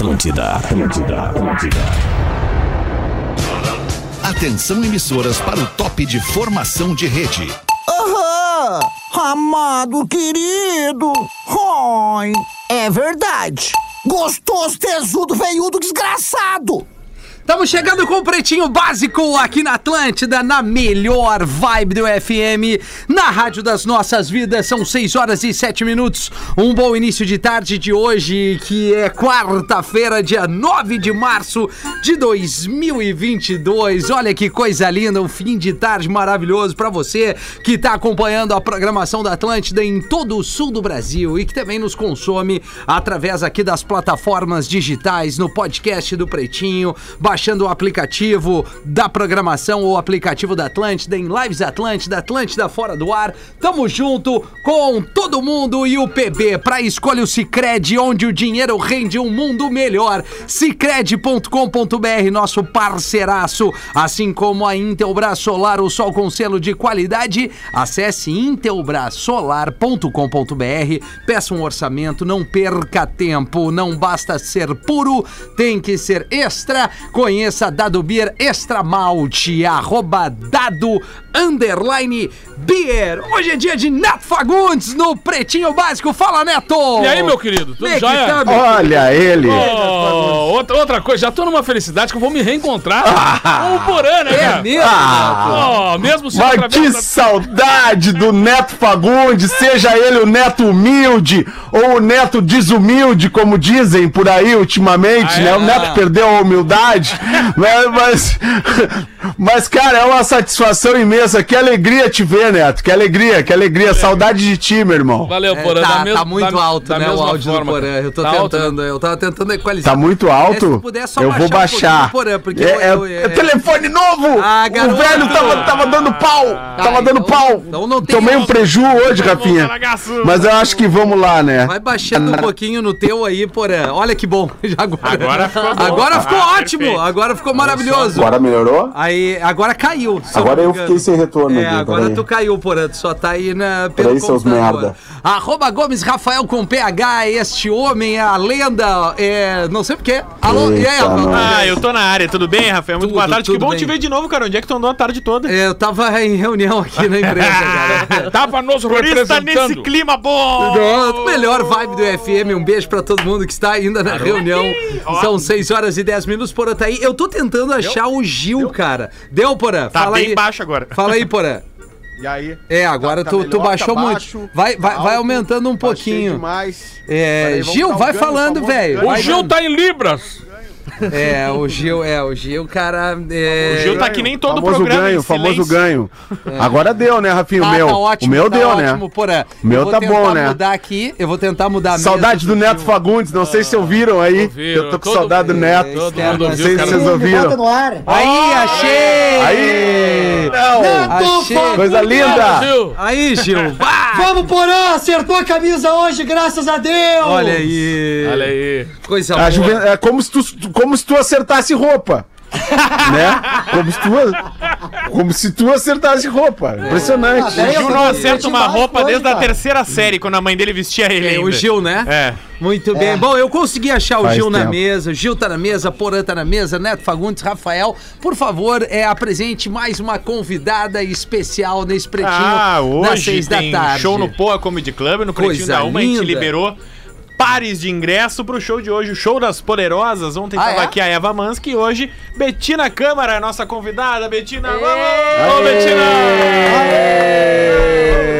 Atlântida, Atlântida, Atlântida. Atenção emissoras para o top de formação de rede. Aham! Amado querido! Oi! É verdade! Gostoso, tesudo, veiudo, desgraçado! Estamos chegando com o Pretinho Básico aqui na Atlântida, na melhor vibe do FM, na Rádio das Nossas Vidas. São 6 horas e 7 minutos. Um bom início de tarde de hoje, que é quarta-feira, dia 9 de março de 2022. Olha que coisa linda, um fim de tarde maravilhoso para você que está acompanhando a programação da Atlântida em todo o sul do Brasil e que também nos consome através aqui das plataformas digitais, no podcast do Pretinho, baixando o aplicativo da programação ou o aplicativo da Atlântida, em Lives Atlântida, Atlântida Fora do Ar. Tamo junto com todo mundo e o PB para escolha o Cicred, onde o dinheiro rende um mundo melhor. Cicred.com.br, nosso parceiraço, assim como a Intelbras Solar, o sol com selo de qualidade. Acesse intelbrasolar.com.br, peça um orçamento, não perca tempo, não basta ser puro, tem que ser extra. Conheça Dado Beer Extra Malte, arroba Dado Underline Beer. Hoje é dia de Neto Fagundes no Pretinho Básico. Fala, Neto! E aí, meu querido? Tudo Como é que jóia? tá, meu Olha ele. Oh, outra, outra coisa, já tô numa felicidade que eu vou me reencontrar com o Porã, né, É cara? mesmo? Oh, mesmo sendo Mas que através da- saudade do Neto Fagundes, seja ele o Neto humilde ou o Neto desumilde, como dizem por aí ultimamente, Ah, é? né? O Neto perdeu a humildade, né? mas, mas, cara, é uma satisfação imensa. Que alegria te ver, Neto, que alegria, que alegria. Saudade de ti, meu irmão. Valeu, É, Porã. tá, da mes- tá muito da- alto, da né? O áudio forma, do Porã. Eu tô Tá alto, tentando, né? eu tava tentando equalizar. Tá muito É, alto? se puder só eu vou baixar um Porã, porque é, eu- é- eu- é telefone novo! Ah, garoto. o velho tava, tava dando pau! tava dando então- pau! então não tem Tomei um preju hoje, Rafinha. Mas eu acho que vamos lá, né? Vai baixando um pouquinho no teu aí, Porã. Olha que bom. Agora, Agora ficou bom. Agora ficou Ah, ótimo. perfeito. Agora ficou maravilhoso. Agora melhorou? Aí, agora caiu. Agora não eu fiquei sem retorno É, aqui, agora tu caiu, Porã. Tu só tá aí na, pelo Peraí, seus merda. Arroba Gomes Rafael com PH, este homem, a lenda, é, não sei porquê. Alô, e aí, Eita. Ah, eu tô na área, tudo bem, Rafael? Muito Tudo, boa tarde, que bom bem. te ver de novo, cara. Onde é que tu andou a tarde toda? É, Eu tava em reunião aqui na empresa, cara. Tava nos Por isso tá nesse clima bom! Pronto, melhor vibe do FM. Um beijo pra todo mundo que está ainda na reunião. São 6 horas e 10 minutos, Porã tá aí. Eu tô tentando achar o Gil, cara. Deu, Porã? Tá Fala bem aí. baixo agora. Fala aí, Porã. E aí? É, agora Tá- tu, tá tu melhor, baixou tá muito. baixo, vai, vai, tá vai alto, aumentando um pouquinho. demais. É, Gil, vai falando, velho. O Vai Gil tá em Libras. É, o Gil, é, o Gil, cara. É... O Gil tá que nem todo famoso programa. ganho, famoso silêncio. ganho. Agora deu, né, Rafinha? Ah, o meu. tá ótimo, o meu tá deu, ótimo, né? Porã. O meu Eu vou tá bom, né? mudar aqui, eu vou tentar mudar Saudade do Neto Fagundes, não sei se ouviram aí. Ouviram, Eu tô com todo- saudade do Neto. Todo mundo Não sei se vocês ouviram. Aí, achei! Aí! Não! Achei! Coisa linda! Aí, Gil! Vamos, Porã! Acertou a camisa hoje, graças a Deus! Olha aí! Olha aí. Coisa boa. É como se, tu, como se tu acertasse roupa. né? Como se tu, como se tu acertasse roupa. Impressionante. Ah, O Gil não acerta uma roupa desde a terceira série, quando a mãe dele vestia ele É, ainda. o Gil, né? É. Muito bem. Bom, eu consegui achar o Faz Gil na tempo. mesa. O Gil tá na mesa, Porã tá na mesa, Neto Fagundes, Rafael. Por favor, é, apresente mais uma convidada especial nesse pretinho Ah, das hoje seis da tem tarde. show no Poa Comedy Club, no Pretinho Coisa da Uma, a gente linda. liberou pares de ingresso pro show de hoje, o show das poderosas. Ontem Ah, tava é? aqui a Eva Mansky e hoje Betina Câmara, a nossa convidada. Betina, vamos! Ô,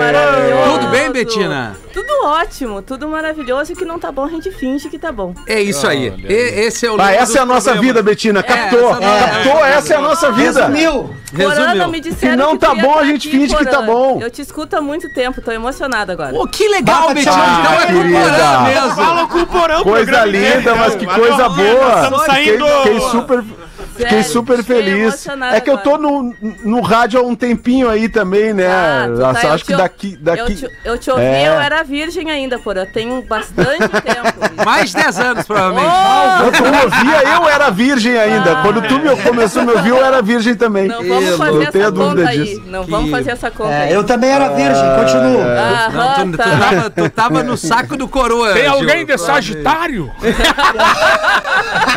Maravilhoso. Tudo bem, Betina? Tudo ótimo, tudo maravilhoso e que não tá bom, a gente finge que tá bom. É isso aí. E- esse é o Vai, lema essa é a nossa vida, Betina. Captou. essa é- Captou, essa é a nossa vida. Resumiu! Porana, Resumiu. me disseram Se não que tá ia bom, tá a gente aqui, finge que tá bom. Eu te escuto há muito tempo, tô emocionada agora. Pô, que legal, Betina. Então é com o querida. Porã mesmo. Fala com o porão, Coisa programa linda, mas que coisa boa. Estamos Fiquei, saindo. fiquei super, Fiquei super feliz. É que eu tô no, no rádio há um tempinho aí também, né? Ah, tu tá- acho eu acho que daqui. daqui... Eu te, eu te ouvi, É. eu era virgem ainda, porra. Tenho bastante tempo. Mais 10 anos, provavelmente. Oh, Quando tu me ouvia, eu era virgem ainda. Quando tu me começou a me ouvir, eu era virgem também. não vamos Eu fazer essa dúvida conta aí. disso. Não Que- vamos fazer essa conta É, aí. eu também era virgem, continuo. Aham, Não, tu, tu tá. tava, tu tava no saco do coroa. Tem Gil, alguém de. Sagitário?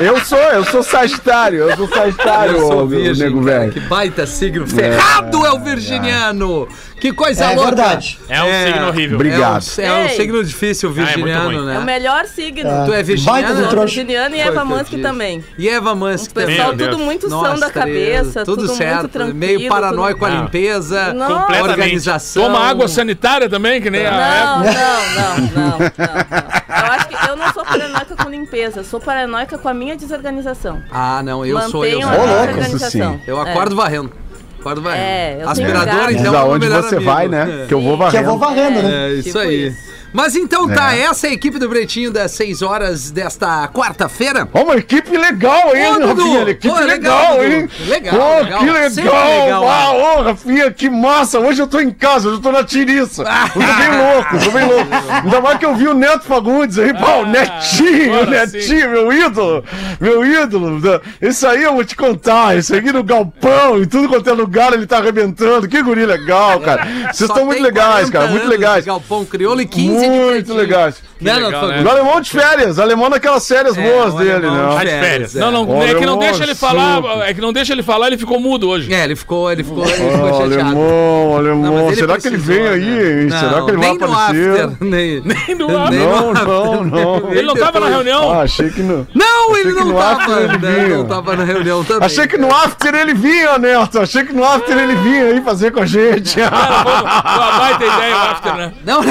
Eu sou, eu sou Sagitário, eu sou Sagitário, Eu ô, meu nego velho. Que baita signo ferrado é o virginiano. Que coisa É louca. verdade. É um signo horrível. Obrigado. É um, é um signo difícil, o Ah, é virginiano, né? É o melhor signo. Tu é virginiano? Sou trouxa. virginiana e Eva Mansky também. E Eva Mansky O pessoal Meu Deus. tudo muito são Nossa, da cabeça, tudo, tudo, certo. muito tranquilo. meio paranoico com a tudo- limpeza, Não. a organização. Toma água sanitária também, que nem a Não, Eva. não, não, não, não, não. Eu acho que eu não sou paranoica com limpeza, eu sou paranoica com a minha desorganização. Ah, não, eu sou eu. Sou. a minha louco, isso organização. sim. Eu É. acordo varrendo. Acordo varrendo. É, eu Aspirador. Diz então, é o meu aonde melhor você amigo. vai, né? É. Que eu vou Que eu vou varrendo. varrendo, né? É, isso Tipo aí. isso. Mas então tá, É. essa é a equipe do Pretinho das 6 horas desta quarta-feira. Ó, uma equipe legal, hein, Ô, Dudu! Rafinha? Equipe Pô, legal, legal, Dudu. hein? Legal, Pô, legal. que Sempre legal! legal, Ah, ô, Rafinha, que massa! Hoje eu tô em casa, hoje eu tô na tiriça. Eu tô bem louco, tô bem louco. Ainda mais que eu vi o Neto Fagundes aí, pô, o Netinho, o agora Netinho, meu ídolo, meu ídolo. Isso aí eu vou te contar, isso aqui no galpão, em tudo quanto é lugar ele tá arrebentando. Que guri legal, cara. Vocês Só estão muito tem legais, 40 cara, muito anos legais. Galpão Crioulo e 15 de Muito legais. Né, legal, né? O alemão de férias, alemão naquelas férias boas o dele, alemão não. de férias. é. Não, não, Olha, é que não deixa ele falar, é que não deixa ele falar, ele ficou mudo hoje. É, ele ficou, ele ficou, ele ficou Oh, chateado. alemão, alemão. Não, Será que ele vem né? aí, hein? Não, Será que ele vai nem no aparecer? after, nem, Nem no nem after. no Não, after. não, não. Ele não tava na reunião? Ah, achei que não. Não, ele não tava. after ele não, tava na reunião também. Achei que no after ele vinha, Neto. Achei que no after ele vinha aí fazer com a gente. Cara, uma baita ideia o after, né? Não,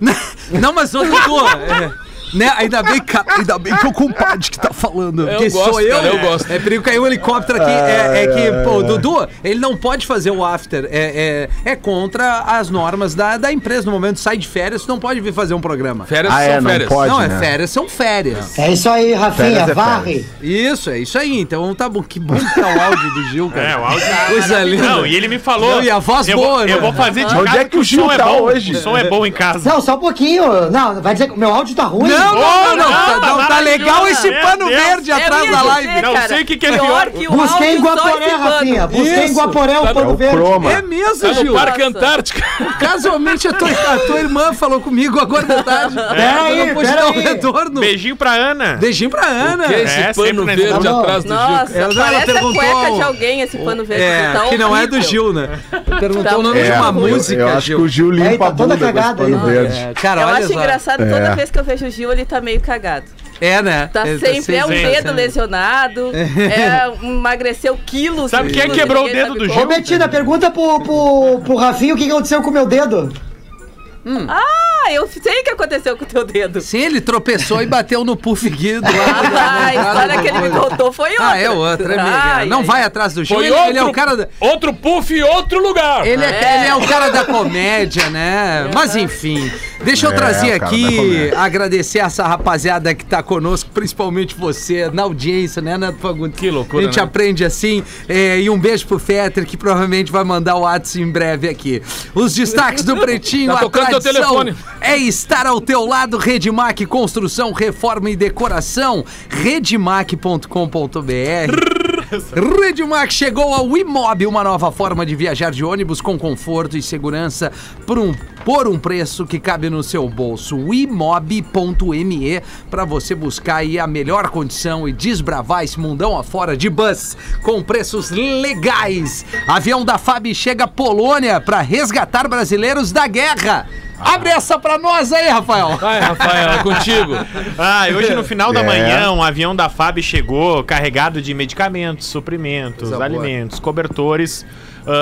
não, não mas ô Dudu, é, né, ainda bem, que, ainda bem que é o compadre que tá falando. Eu gosto, sou eu. cara, eu gosto. É perigo cair um helicóptero aqui. É, é que, pô, o Dudu, ele não pode fazer o after. É, é, é contra as normas da, da empresa. No momento sai de férias, tu não pode vir fazer um programa. Férias Ah, são é, não férias. pode. não, é né? férias, são férias. É isso aí, Rafinha, é varre. Isso, é isso aí. Então tá bom. Que bom que tá o áudio do Gil, cara. É, o áudio. Coisa linda. Não, e ele me falou. Não, e a voz eu boa, vou, né? Eu vou fazer de Onde casa é que o Gil som é tá bom. hoje? O som é bom em casa. Não, só um pouquinho. Não, vai dizer que o meu áudio tá ruim? Não, não, não, não, tá, não, tá legal maravilhoso. esse pano Deus. verde Eu atrás da live. Não cara, sei o que que é pior que o Busquei em Guaporé. Rafinha. Busquei em. Guaporé o Tá pano É o verde. É mesmo, Tá Gil. Parque Nossa. Antártica. Casualmente a tua, a tua irmã falou comigo agora de tarde. Peraí, Eu não pude dar um peraí. retorno. Beijinho pra Ana. Beijinho pra Ana. Que é esse É, pano verde Não, atrás do Gil? Nossa, Ela- ela parece a perguntou- cueca de alguém esse pano verde. É, tá que não é do. Gil, né? Perguntou Tá o nome de É, uma eu- música, Eu acho Gil. que o Gil É, limpa tá a toda bunda com esse cagada pano aí. verde. É, cara, Eu acho só. engraçado, É. toda vez que eu vejo o Gil, ele tá meio cagado. É, né? Tá Ele sempre, é um sempre- dedo lesionado, é, emagreceu quilos. Sabe quem é quilos, quebrou o dedo do como. Ô, Betina, pergunta pro, pro, pro Rafinha o que que aconteceu com o meu dedo. Ah, eu sei o que aconteceu com o teu dedo. Sim, ele tropeçou e bateu no puff guido lá. Ah, a história que ele me contou foi outra. Ah, é outra, amiga. Ai, Não ai. vai atrás do Gil. Foi Ele, outro, ele é o cara da... outro puff e outro lugar. Ele é, É. ele é o cara da comédia, né? Mas enfim, deixa eu É, trazer da aqui, agradecer essa rapaziada que tá conosco, principalmente você, na audiência, né, Neto Fagundes? Que loucura, A gente né? aprende assim. é, e um beijo pro Fetter, que provavelmente vai mandar o WhatsApp em breve aqui. Os destaques do Pretinho, Tá a tocando teu tradição telefone. É estar ao teu lado, Redmac Construção, Reforma e Decoração, redmac.com.br. Redmac chegou ao Imob, uma nova forma de viajar de ônibus com conforto e segurança por um, por um preço que cabe no seu bolso. Imob.me para você buscar aí a melhor condição e desbravar esse mundão afora de bus com preços legais. Avião da FAB chega à Polônia para resgatar brasileiros da guerra. Abre essa pra nós aí, Rafael. Vai, Rafael, é contigo. Ah, e hoje no final da É. manhã, um avião da FAB chegou carregado de medicamentos, suprimentos, Coisa boa. alimentos, cobertores,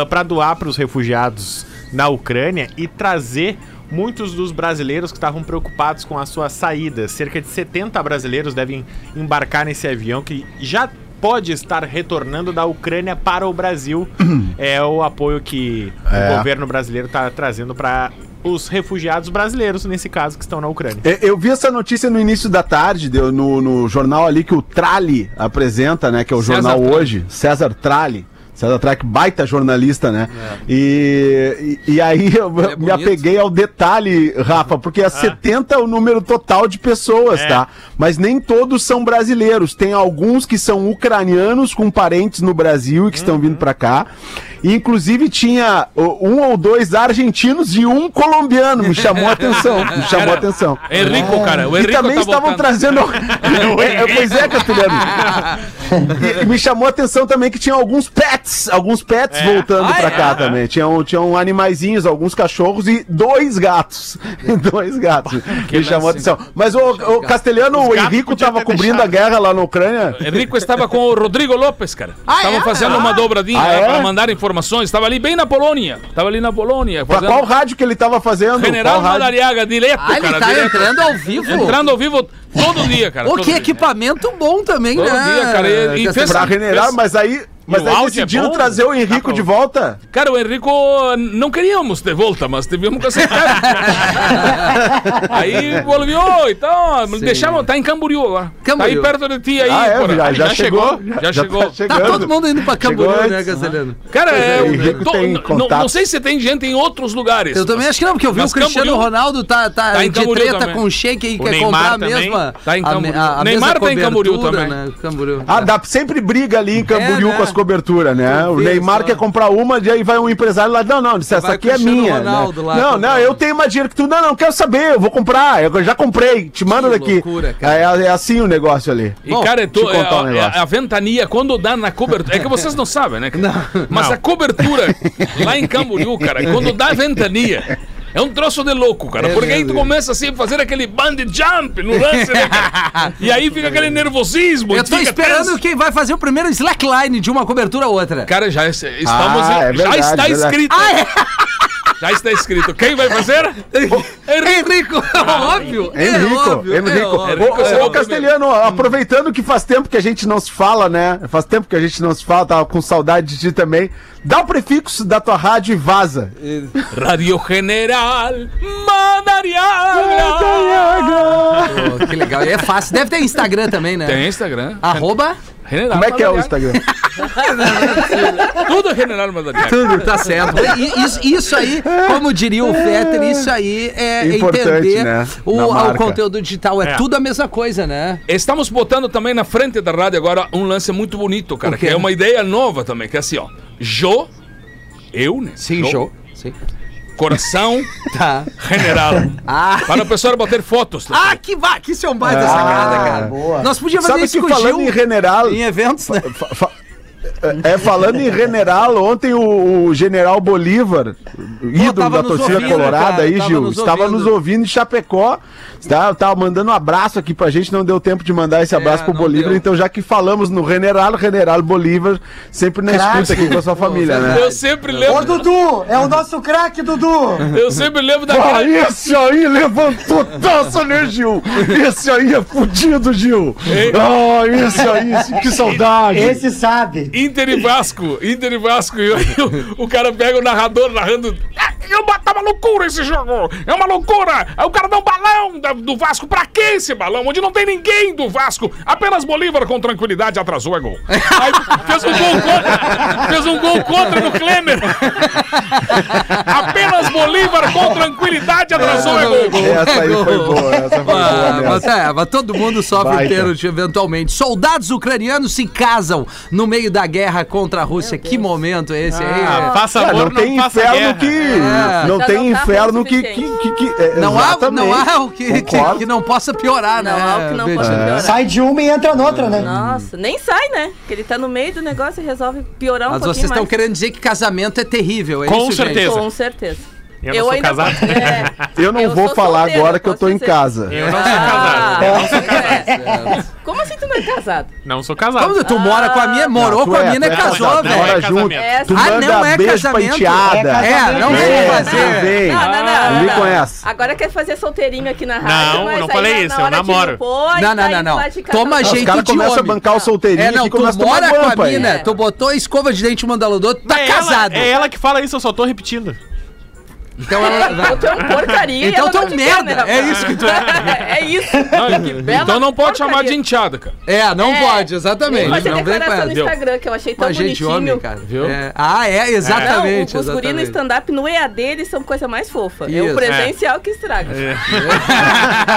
para doar para os refugiados na Ucrânia e trazer muitos dos brasileiros que estavam preocupados com a sua saída. Cerca de 70 brasileiros devem embarcar nesse avião que já pode estar retornando da Ucrânia para o Brasil. é o apoio que É. o governo brasileiro está trazendo para os refugiados brasileiros, nesse caso, que estão na Ucrânia. É, Eu vi essa notícia no início da tarde, deu no, no jornal ali que o Trali apresenta, né? Que é o César jornal Tralli. hoje, César Trali. César que baita jornalista, né? E, e, e aí eu Ele é me apeguei ao detalhe, Rafa, porque é 70 é o número total de pessoas, É. tá? Mas nem todos são brasileiros. Tem alguns que são ucranianos com parentes no Brasil e que estão vindo pra cá. E, inclusive tinha um ou dois argentinos e um colombiano. Me chamou a atenção. Me chamou a atenção. Henrico, cara. O E Henrico também tá estavam voltando. trazendo. É, é, pois é, Castelhano. E, e me chamou a atenção também que tinha alguns pets, alguns pets voltando Ah, pra é? cá também. Tinham, tinham animaizinhos, alguns cachorros e dois gatos. dois gatos. me chamou atenção. Mas o, o Castelhano, o Henrico podia tava ter cobrindo deixado. a guerra lá na Ucrânia. Henrico estava com o Rodrigo Lopes, cara. Estavam é? fazendo uma dobradinha Ah, é? para mandar informações. Estava ali bem na Polônia. Estava ali na Polônia. Pra fazendo- qual rádio que ele tava fazendo? General? Madariaga, direto, Ah, ele cara. tá direto. entrando ao vivo. Entrando ao vivo todo dia, cara. Todo que dia. equipamento bom também, Todo né? dia, cara, e- e fez- Pra generar, mas aí. Mas o aí áudio é decidiram bom? trazer o Henrico pra- de volta? Cara, o Henrico não queríamos de volta, mas tivemos que aceitar. aí volviu, então, deixamos, tá em Camboriú agora. Camboriú. Tá aí perto de ti aí. ah, é, já, Aí já, chegou. Já chegou. tá Tá chegando. todo mundo indo pra Chegou Camboriú, né. Castelhano? Cara, é, o Henrico tô- tem não- contato. não sei se tem gente em outros lugares. Eu também acho que não, porque eu vi o Cristiano Camboriú- Ronaldo tá, tá, Tá em de Camboriú treta também. com o Sheik aí, O quer Neymar comprar a também mesma. tá em Camboriú. a- a Neymar tá em Camboriú também. Né? Camboriú. Ah, dá sempre briga ali em Camboriú É, né? com as coberturas, né? O Neymar só. quer comprar uma, e aí vai um empresário lá, não, não, disse, essa aqui é minha. Ronaldo né? lá Não, não, eu tenho uma dinheiro que tu, não, não, quero saber, eu vou comprar, eu já comprei, te manda Que daqui. loucura. É, é assim o negócio ali. E, Bom, cara, é contar um é- é- a ventania, quando dá na cobertura. É que vocês não sabem, né? Mas a cobertura lá em Camboriú, cara, quando dá ventania. É um troço de louco, cara. É porque aí tu mesmo. começa assim a fazer aquele bungee jump no lance, né, cara? E aí fica aquele nervosismo. Eu tô esperando quem vai fazer o primeiro slackline de uma cobertura a outra. Cara, já es- estamos. Ah, é já verdade, está verdade. escrito. Já está escrito. Quem vai fazer? Henrico, óbvio. é Henrico, óbvio, é Henrico. óbvio. Henrico será Ô, ô, o Castelhano, aproveitando que faz tempo que a gente não se fala, né? Faz tempo que a gente não se fala, tava com saudade de ti também. Dá o prefixo da tua rádio e vaza. Radio General Madariaga. Pô, que legal. E é fácil. Deve ter Instagram também, né? Tem Instagram. Arroba. General Como é que é o. Instagram? Tudo é General Madariaga. Tudo, tá certo. E Isso, isso aí, como diria o Fetter, isso aí é Importante, entender né? o, o conteúdo digital. É, É. tudo a mesma coisa, né? Estamos botando também na frente da rádio agora um lance muito bonito, cara, que é uma ideia nova também, que é assim, ó. Jo, eu, né? Sim, show. Sim. Coração Tá. General. Ah, Para o pessoal bater fotos. ah que, va- que isso é um baita Ah, sacada, cara. boa. Nós podíamos fazer Sabe isso que falando Gil em general. em eventos, né? Fa- fa- É, falando em general, ontem o, o general Bolívar, ídolo da torcida ouvindo, colorada cara, aí, Gil, nos estava ouvindo. nos ouvindo em Chapecó. Tá, tava mandando um abraço aqui pra gente, não deu tempo de mandar esse abraço pro não Bolívar, deu. então já que falamos no general, general Bolívar, sempre na Craque. escuta aqui com a sua família, né? Eu sempre Ô, lembro, Dudu, é o nosso craque, Dudu. eu sempre lembro Ah, daquela... esse aí levantou taça, né, Gil? Esse aí é fudido, Gil. Ah, esse aí, que saudade. Esse sabe. Inter e Vasco, Inter e Vasco, e o, o cara pega o narrador narrando. "Ah, eu- Tá uma loucura esse jogo! É uma loucura! Aí o cara dá um balão da- do Vasco. Pra que esse balão? Onde não tem ninguém do Vasco. Apenas Bolívar com tranquilidade atrasou, é gol. Aí fez um gol contra. Fez um gol contra no Klemer. Apenas Bolívar com tranquilidade atrasou, é gol. Essa aí foi boa, essa foi boa Ah, mesmo. mas, é, mas todo mundo sofre Baita. pênalti eventualmente. Soldados ucranianos se casam no meio da guerra contra a Rússia. Que momento é esse aí? Ah, faça É, não tem faça inferno guerra. que. É. Não tem tá inferno que. que, suficiente. que, que- é, não, há, exatamente. não há o que, que, que não possa piorar, né? Não há o que não possa piorar. Sai de uma e entra noutra, né? Nossa, nem sai, né? Porque ele tá no meio do negócio e resolve piorar um Mas pouquinho vocês estão querendo dizer que casamento é terrível, é Com isso, gente? certeza. Com certeza. Eu não sou casado. é, Eu não vou sou falar solteira, agora que eu tô posso em dizer. casa. Eu não sou Ah, casado. Eu não sou casado. é. Como assim tu não é casado? Não sou casado. Como tu mora com a minha, morou tu com a é, mina e tu é casou, casado, velho. mora É junto. Tu Ah, manda não é beijo casamento. É É, não Vem, fazer. Não, não, não. Não me não. conhece. Agora quer fazer solteirinho aqui na rádio. Não, não falei isso, eu namoro. não Não, não, tá não, não. lá de Toma casal. Os jeito caras começam a homem. bancar o solteirinho É, não, e tu mora com a mina, É. tu botou escova de dente da outra, tá É casado. é ela que fala isso, eu só tô repetindo. Então ela. Então tu é um porcaria. Então tu é não um merda, quer, né, é isso que tu é. é isso. Não, Que bela então não pode chamar de porcaria. enteada, cara. É, não É. pode, exatamente. Fazer Não vem com no. Instagram, que eu achei tão Mas gente, bonitinho. homem, cara. Viu? É. Ah, é, Não, exatamente. os guri no stand-up no EAD eles são coisa mais fofa. É Isso. o presencial que estraga.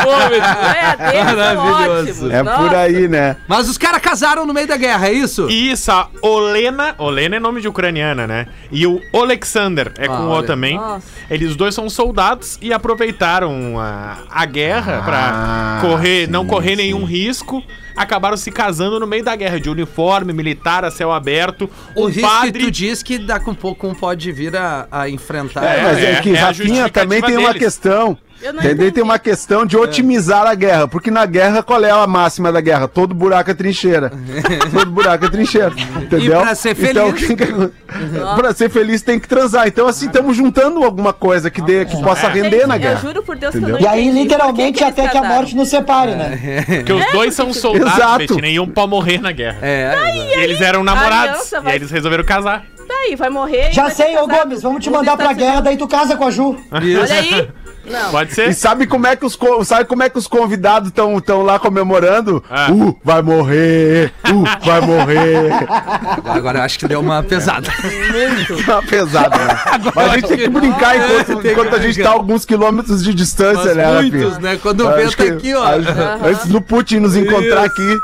Ô, Betinho. No EAD eles são Maravilhoso. ótimos. É por aí, né? Mas os caras casaram no meio da guerra, é isso? Isso, a Olena. Olena é nome de ucraniana, né? E o Alexander é com Ah, O também. Nossa. Eles dois são soldados e aproveitaram a, a guerra pra Ah, correr, não sim, correr sim. nenhum risco. Acabaram se casando no meio da guerra, de uniforme militar a céu aberto. O Um risco que padre. tu diz que daqui a pouco um pode vir a, a enfrentar. É, mas é, é, que é Rafinha também tem uma deles. questão. Eu não Entendeu? Tem uma questão de otimizar a guerra. Porque na guerra, qual é a máxima da guerra? Todo buraco é trincheira. Todo buraco é trincheira. Entendeu? pra ser Então, feliz. quem que- pra ser feliz tem que transar. Então, assim, estamos juntando alguma coisa que, dê, que possa render na Eu guerra. juro por Deus Entendeu? que E eu não aí, entendi. literalmente, que que até que a morte nos separe, né? Porque os dois são soldados, Exato. Betina, e iam pra morrer na guerra. É, E eles eram namorados. aliança E aí eles resolveram casar. Tá aí, vai morrer. e Já sei, ô. Gomes, vamos te mandar pra guerra, daí tu casa com a Ju. Olha aí. Não. Pode E ser? sabe como é que os, co- sabe como é que os convidados estão lá comemorando? Ah. Uh, vai morrer! Uh, vai morrer! agora eu acho que deu uma pesada. Tá pesado, né? Mas a gente tem que brincar enquanto, tem que enquanto a gente tá a alguns quilômetros de distância, Mas né, muitos, né? Quando o vento que- aqui, ó. acho- Antes do Putin nos encontrar aqui.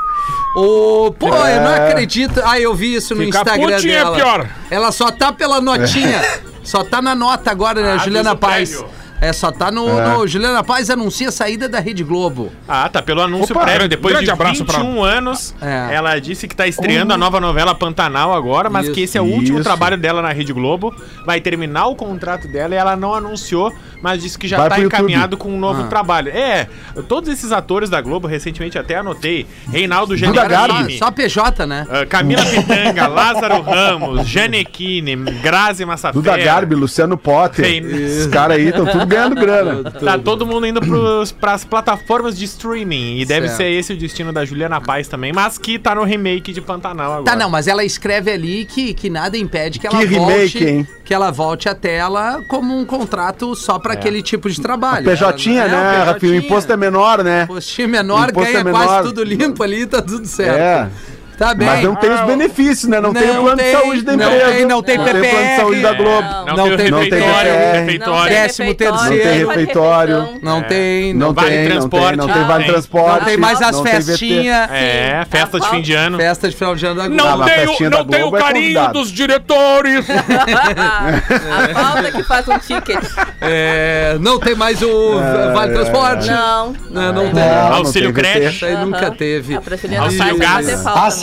Ô, pô, eu não É. acredito. Ah, eu vi isso no Ficar Instagram é dela. pior. Ela só tá pela notinha. Só tá na nota agora, né, Ah, Juliana Paz. prévio. É, só tá no, É. no- Juliana Paz anuncia a saída da Rede Globo. Ah, tá pelo anúncio Opa, prévio. Depois de abraço pra 21 anos, É. ela disse que tá estreando a nova novela Pantanal agora, mas Isso. que esse é o último Isso. trabalho dela na Rede Globo. Vai terminar o contrato dela e ela não anunciou, mas disse que já Vai tá pro YouTube. encaminhado com um novo Ah. trabalho. É, todos esses atores da Globo, recentemente até anotei. Reinaldo. Giannichini, Só PJ, né? ah, Camila Pitanga, Lázaro Ramos, Janequine, Grazi Massafera. Duda Garbi, Luciano Potter. Sim. Esses caras aí estão tudo ganhando grana. Tá todo mundo indo pros, pras plataformas de streaming. E deve Certo. ser esse o destino da Juliana Paz também, mas que tá no remake de Pantanal agora. Tá, não, mas ela escreve ali que, que nada impede que ela Que volte. remake, hein? Que ela volte à tela como um contrato só pra aquele tipo de trabalho. PJ, Ela- né, é, o Rafinha? O imposto é menor, né? Impostinho menor, Imposto ganha é quase menor. tudo limpo ali, tá tudo certo. É. Tá bem. Mas não tem os benefícios, né? Não, tem o Não plano tem, de saúde da não empresa. tem, não tem plano de saúde da Globo. Não. Não, Não tem tem o refeitório. Décimo terceiro. Não tem refeitório. Não tem, não, Não, tem, não tem, transporte. não tem Não vale tem. transporte. não tem mais as não tem festinhas. É, festa de fim de ano. Festa de final de ano da Globo. Ah, Não da não Globo é carinho convidado. dos diretores. a falta que faz um ticket. É, não tem mais o Vale Transporte. Não. Não, não tem. Não, não Auxílio tem creche. Nunca teve. A Presidente Auxílio gás.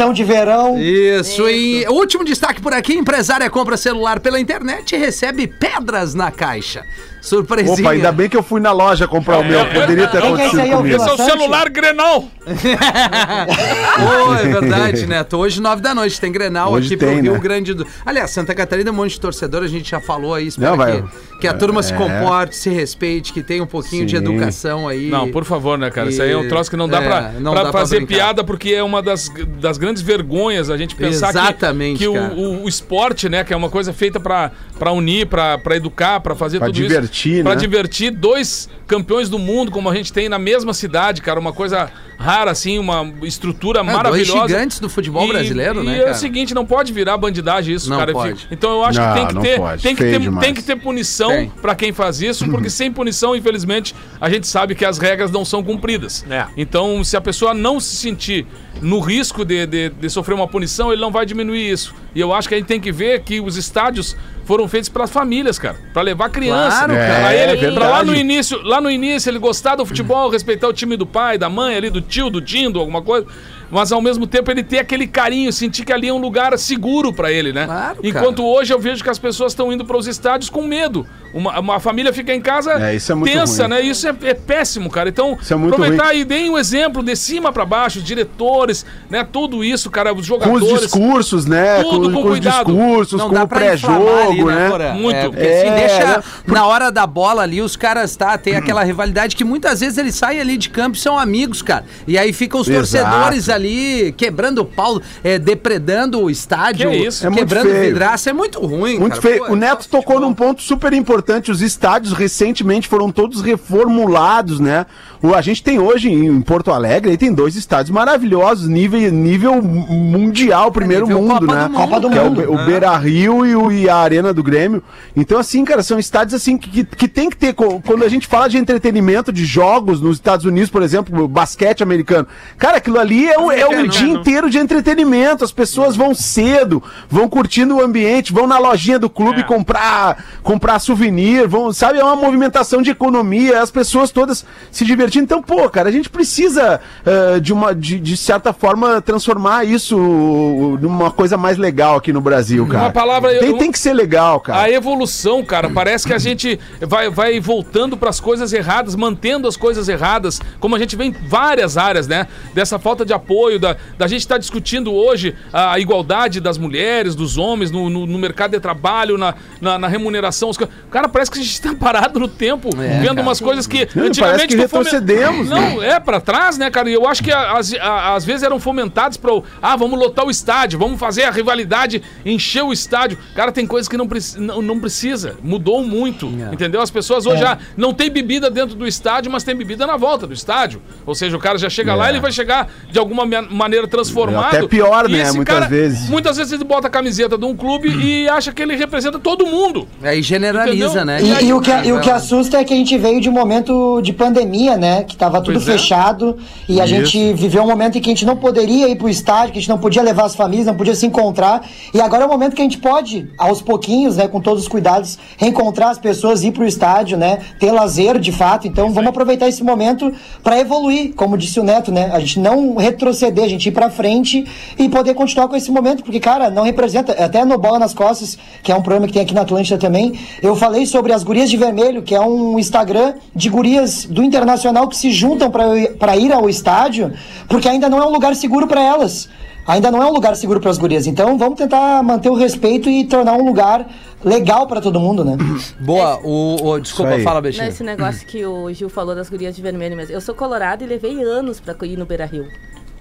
Ação de verão. Isso, e último destaque por aqui: empresária compra celular pela internet e recebe pedras na caixa. Surpresinha. Opa, ainda bem que eu fui na loja comprar o meu. Poderia ter é esse acontecido? É o comigo. Esse é o celular Grenal. Ô, é verdade, Neto. Hoje, nove da noite, tem Grenal Hoje aqui pro tem, Rio né? Grande do. Aliás, Santa Catarina é um monte de torcedor, a gente já falou aí. Espero Não, vai- que, que a turma se é. comporte, se respeite, que tenha um pouquinho de Sim. educação aí. Não, por favor, né, cara? Isso aí é um E- troço que não dá é, pra, não pra dá pra fazer brincar. piada, porque é uma das, das grandes vergonhas a gente pensar que- Exatamente, que, o, cara. o- o esporte, né, que é uma coisa feita pra, pra unir, pra, pra educar, pra fazer Pra tudo divertir, isso. Pra né? divertir dois campeões do mundo, como a gente tem na mesma cidade, cara. Uma coisa rara, assim, uma estrutura É, dois maravilhosa. gigantes do futebol brasileiro, e né, é cara? o seguinte, não pode virar bandidagem isso, Não cara. pode. Então eu acho Não, que tem que ter, pode. tem que Feio ter, demais. tem que ter punição pra quem faz isso, porque sem punição, infelizmente, a gente sabe que as regras não são cumpridas. É. Então, se a pessoa não se sentir no risco de, de, de sofrer uma punição, ele não vai diminuir isso. E eu acho que a gente tem que ver que os estádios foram feitos para as famílias, cara, Pra levar criança. Claro, cara. Pra É, ele, pra verdade. lá no início, lá no início ele gostar do futebol, respeitar o time do pai, da mãe, ali do tio, do Dindo, alguma coisa. Mas ao mesmo tempo ele ter aquele carinho, sentir que ali é um lugar seguro pra ele, né? Claro, Enquanto hoje eu vejo que as pessoas estão indo para os estádios com medo. Uma, uma família fica em casa É, isso é muito tensa, ruim. né? Isso é, é péssimo, cara. Então, é aproveitar ruim. e deem um exemplo de cima pra baixo, os diretores, né? Tudo isso, cara, os Com jogadores. os discursos, né? Tudo com, com com os cuidado. discursos, Não com dá o pré-jogo, né? Porã? Muito. É, porque assim, É, deixa né? na hora da bola ali, os caras, tá, tem aquela rivalidade que muitas vezes eles saem ali de campo e são amigos, cara. E aí ficam os Exato. torcedores ali ali quebrando o pau, é, depredando o estádio, Que isso? É muito quebrando feio. vidraça. É muito ruim, Muito cara. feio. Pô, o é Neto tocou futebol. num ponto super importante. Os estádios recentemente foram todos reformulados, né? O, a gente tem hoje em Porto Alegre, aí tem dois estádios maravilhosos, nível, nível mundial, primeiro nível mundo, Copa né? do Mundo, Copa do que Mundo. É o, o. Beira Rio e, o- e a Arena do Grêmio. Então, assim, cara, são estádios assim que, que, que tem que ter. Quando a gente fala de entretenimento, de jogos nos Estados Unidos, por exemplo, basquete americano. Cara, aquilo ali é, é um dia inteiro de entretenimento. As pessoas vão cedo, vão curtindo o ambiente, vão na lojinha do clube É. comprar, comprar souvenir, vão, sabe? É uma movimentação de economia, as pessoas todas se divertindo. Então, pô, cara, a gente precisa, eh, de, uma, de, de certa forma, transformar isso numa coisa mais legal aqui no Brasil, cara. palavra- tem, eu- tem que ser legal, cara. A evolução, cara, parece que a gente vai, vai voltando para as coisas erradas, mantendo as coisas erradas, como a gente vê em várias áreas, né? Dessa falta de apoio, da, da gente estar discutindo hoje a igualdade das mulheres, dos homens no, no- no mercado de trabalho, na, na, na remuneração. Os ca- Cara, parece que a gente está parado no tempo, vendo cara. umas coisas que Não, parece que fomen- retrocedemos, né? Não, é pra trás, né, cara? E eu acho que as- às vezes eram fomentados para ah, vamos lotar o estádio, vamos fazer a rivalidade, encher o estádio. Cara, tem coisas que não, preci- não, não precisa. Mudou muito, É. entendeu? As pessoas hoje já não tem bebida dentro do estádio, mas tem bebida na volta do estádio. Ou seja, o cara já chega lá, ele vai chegar de alguma ma- maneira transformado. É. Até pior, E né, muitas vezes. Muitas vezes ele bota a camiseta de um clube e acha que ele representa todo mundo. Aí generaliza, Entendeu? né? E, aí, e o que, e o que cara, assusta é que a gente veio de um momento de pandemia, né? Que tava tudo Pois é. fechado e a gente viveu um momento em que a gente não poderia ir pro estádio, que a gente não podia levar as famílias, não podia se encontrar. E agora é o momento que a gente pode, aos pouquinhos, né, com todos os cuidados, reencontrar as pessoas, ir pro estádio, né? Ter lazer de fato. Então vamos aproveitar esse momento para evoluir, como disse o Neto, né? A gente não retroceder, a gente ir pra frente e poder continuar com esse momento, porque, cara, não representa. Até no Bola nas Costas, que é um programa que tem aqui na Atlântida também, eu falei sobre as Gurias de Vermelho, que é um Instagram de gurias do Internacional que se juntam para ir ao estádio, porque ainda não é um lugar seguro para elas. Ainda não é um lugar seguro para as gurias. Então vamos tentar manter o respeito e tornar um lugar legal para todo mundo, né? Boa, o, o- desculpa, fala, esse negócio que o Gil falou das gurias de vermelho mesmo. Eu sou colorada e levei anos pra ir no Beira Rio.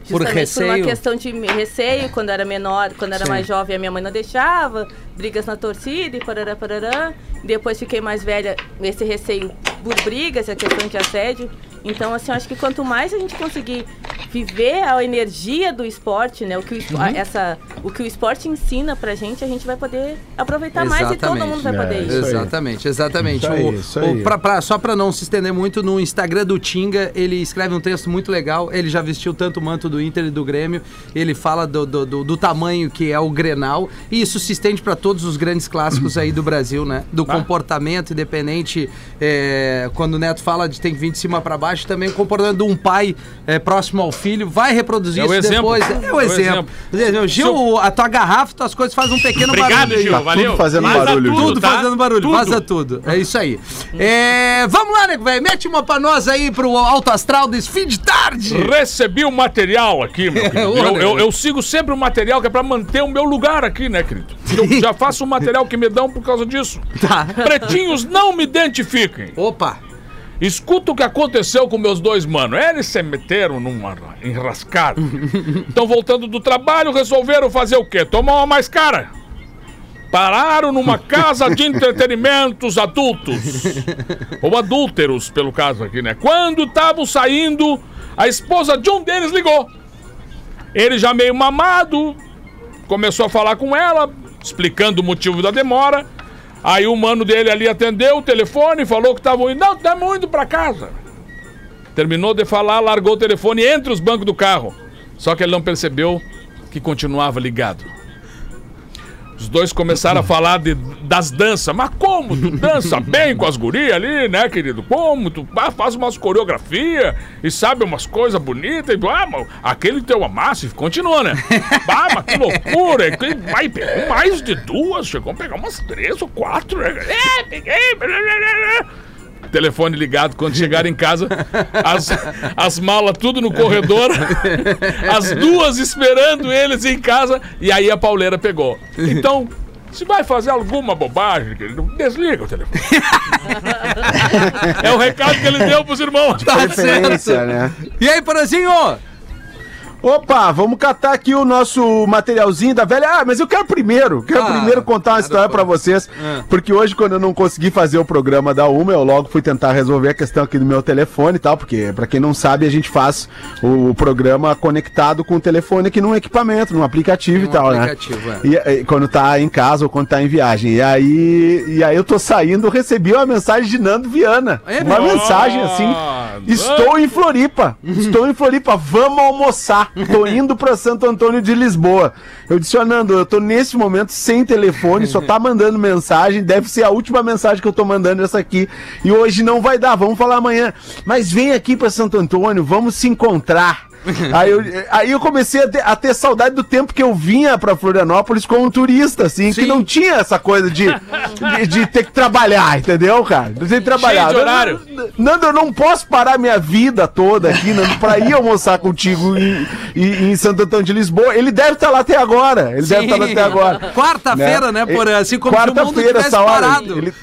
Por receio? Por uma questão de receio, quando era menor, quando era Sim. mais jovem, a minha mãe não deixava, brigas na torcida e parará, parará. Depois fiquei mais velha, esse receio por brigas, a questão de assédio. Então, assim, eu acho que quanto mais a gente conseguir viver a energia do esporte, né? O que o, espo- Uhum. essa, o que o esporte ensina pra gente, a gente vai poder aproveitar mais e todo Exatamente. mundo vai É, poder ir. isso aí. Exatamente, exatamente. Isso aí, O- isso o- aí. pra- pra- só pra não se estender muito, no Instagram do Tinga, ele escreve um texto muito legal. Ele já vestiu tanto o manto do Inter e do Grêmio. Ele fala do, do, do- do tamanho que é o Grenal. E isso se estende pra todos os grandes clássicos aí do Brasil, né? Do comportamento independente. é, quando o Neto fala de tem que vir de cima pra baixo, também o comportamento de um pai é, próximo ao filho. Vai reproduzir É o isso exemplo. depois. É o É o exemplo. exemplo. Gil, a tua garrafa, tuas coisas fazem um pequeno Obrigado, barulho aí. Gil. Tá Valeu. tudo fazendo Vaza barulho, tudo, Gil. Tudo tá? fazendo barulho, Tudo. vaza tudo. É isso aí. É, vamos lá, nego, velho. Mete uma pra nós aí pro Alto Astral desse fim de tarde. Recebi o material aqui, meu querido. Olha. Eu, eu- eu sigo sempre o material que é pra manter o meu lugar aqui, né, querido? Eu já faço o material que me dão por causa disso. Tá. Pretinhos, não me identifiquem. Opa. Escuta o que aconteceu com meus dois manos. Eles se meteram numa enrascada. Estão voltando do trabalho, resolveram fazer o quê? Tomar uma mais cara. Pararam numa casa de entretenimentos adultos. Ou adúlteros, pelo caso aqui, né? Quando estavam saindo, a esposa de um deles ligou. Ele já meio mamado, começou a falar com ela, explicando o motivo da demora. Aí o mano dele ali atendeu o telefone, falou que estavam indo. Não, estamos indo pra casa. Terminou de falar, largou o telefone entre os bancos do carro. Só que ele não percebeu que continuava ligado. Os dois começaram a falar de, das danças. Mas como? Tu dança bem com as gurias ali, né, querido? Como? Tu ah, faz umas coreografia e sabe umas coisas bonitas. E, ah, mas aquele teu amasso. Continua, né? Ah, mas que loucura. E Vai, pegou mais de duas. Chegou a pegar umas três ou quatro. né? É, peguei. Telefone ligado quando chegaram em casa, as, as malas tudo no corredor, as duas esperando eles em casa, e aí a pauleira pegou. Então, se vai fazer alguma bobagem, querido, desliga o telefone. é o recado que ele deu pros irmãos. Tá certo. Né? E aí, Porazinho? Opa, vamos catar aqui o nosso materialzinho da velha. Ah, mas eu quero primeiro, quero Ah, primeiro contar uma história pra contra. vocês. Ah. Porque hoje, quando eu não consegui fazer o programa da Uma, eu logo fui tentar resolver a questão aqui do meu telefone e tal. Porque, pra quem não sabe, a gente faz o, programa conectado com o telefone aqui num equipamento, num aplicativo Num e tal, aplicativo, né? é. E, e quando tá em casa ou quando tá em viagem. E aí, e aí eu tô saindo, recebi uma mensagem de Nando Viana. É uma mensagem assim. Ah, Estou em Floripa. Estou em Floripa. Vamos almoçar. Tô indo pra Santo Antônio de Lisboa. Eu disse, ó, Nando, eu tô nesse momento sem telefone, só tá mandando mensagem. Deve ser a última mensagem que eu tô mandando essa aqui. E hoje não vai dar, vamos falar amanhã. Mas vem aqui pra Santo Antônio, vamos se encontrar. aí, eu, aí eu comecei a ter, a ter saudade do tempo que eu vinha pra Florianópolis como turista, assim, Sim. que não tinha essa coisa de, de, de ter que trabalhar, entendeu, cara? De ter que trabalhar. de horário. Nando, eu não posso parar minha vida toda aqui, Nando, pra ir almoçar contigo em, em, em Santo Antônio de Lisboa. Ele deve estar lá até agora. Ele deve estar lá até agora. Quarta-feira, né, Porã? Assim como se o mundo Quarta-feira, essa hora. parado. Ele,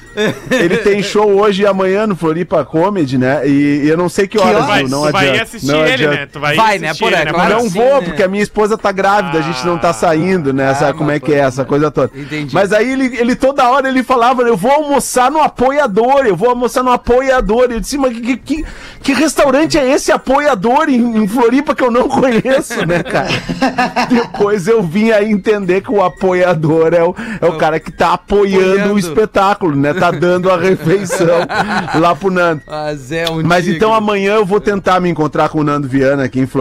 ele tem show hoje e amanhã no Floripa Comedy, né? E, e eu não sei que horas, vai, viu? não tu vai adianta. assistir não ele, adianta. né? Tu vai, Vai, né, assistir Porã, ele, claro. Não sim, vou, né? porque a minha esposa tá grávida, a gente não tá saindo, né? Sabe Ah, como é que é essa coisa toda. Entendi. Mas aí ele, ele toda hora ele falava, eu vou almoçar no apoiador, eu vou almoçar no apoiador. Eu disse, mas que, que, que restaurante é esse apoiador em, em Floripa que eu não conheço, né, cara? Depois eu vim aí entender que o apoiador é o, é o cara que tá apoiando, Apoiando. o espetáculo, né? Tá dando a refeição lá pro Nando. Mas é um Mas então amanhã eu vou tentar me encontrar com o Nando Viana aqui em Floripa,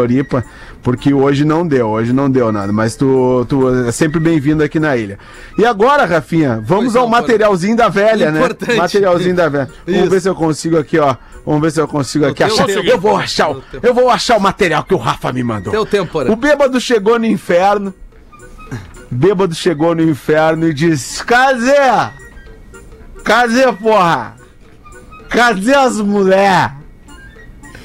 porque hoje não deu, hoje não deu nada. Mas tu, tu é sempre bem-vindo aqui na ilha. E agora, Rafinha, vamos Pois ao não, materialzinho da velha, né? Importante. Materialzinho da velha. Vamos Isso. ver se eu consigo aqui, ó. Vamos ver se eu consigo aqui achar. tempo. Eu vou achar, o- eu vou achar o material que o Rafa me mandou. Teu tempo, Porã. O bêbado chegou no inferno. Bêbado chegou no inferno e disse: Cadê? Cadê, porra? Cadê as mulheres?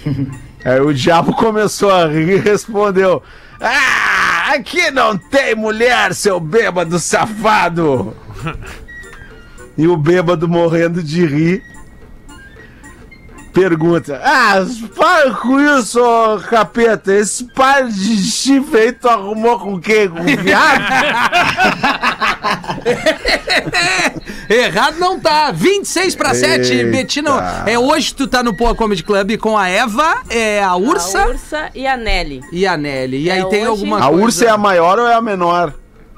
Aí o diabo começou a rir e respondeu: Ah, aqui não tem mulher, seu bêbado safado! E o bêbado morrendo de rir. Pergunta: Ah, para com isso, ô capeta. Esse par de chifre aí tu arrumou com quem? Com viado? Errado não tá. 26 pra 7. Eita. Betina, é, hoje tu tá no Poa Comedy Club com a Eva, é, a Ursa A Ursa e a Nelly. e a Nelly. E É, aí tem hoje- alguma A coisa... ursa é a maior ou é a menor?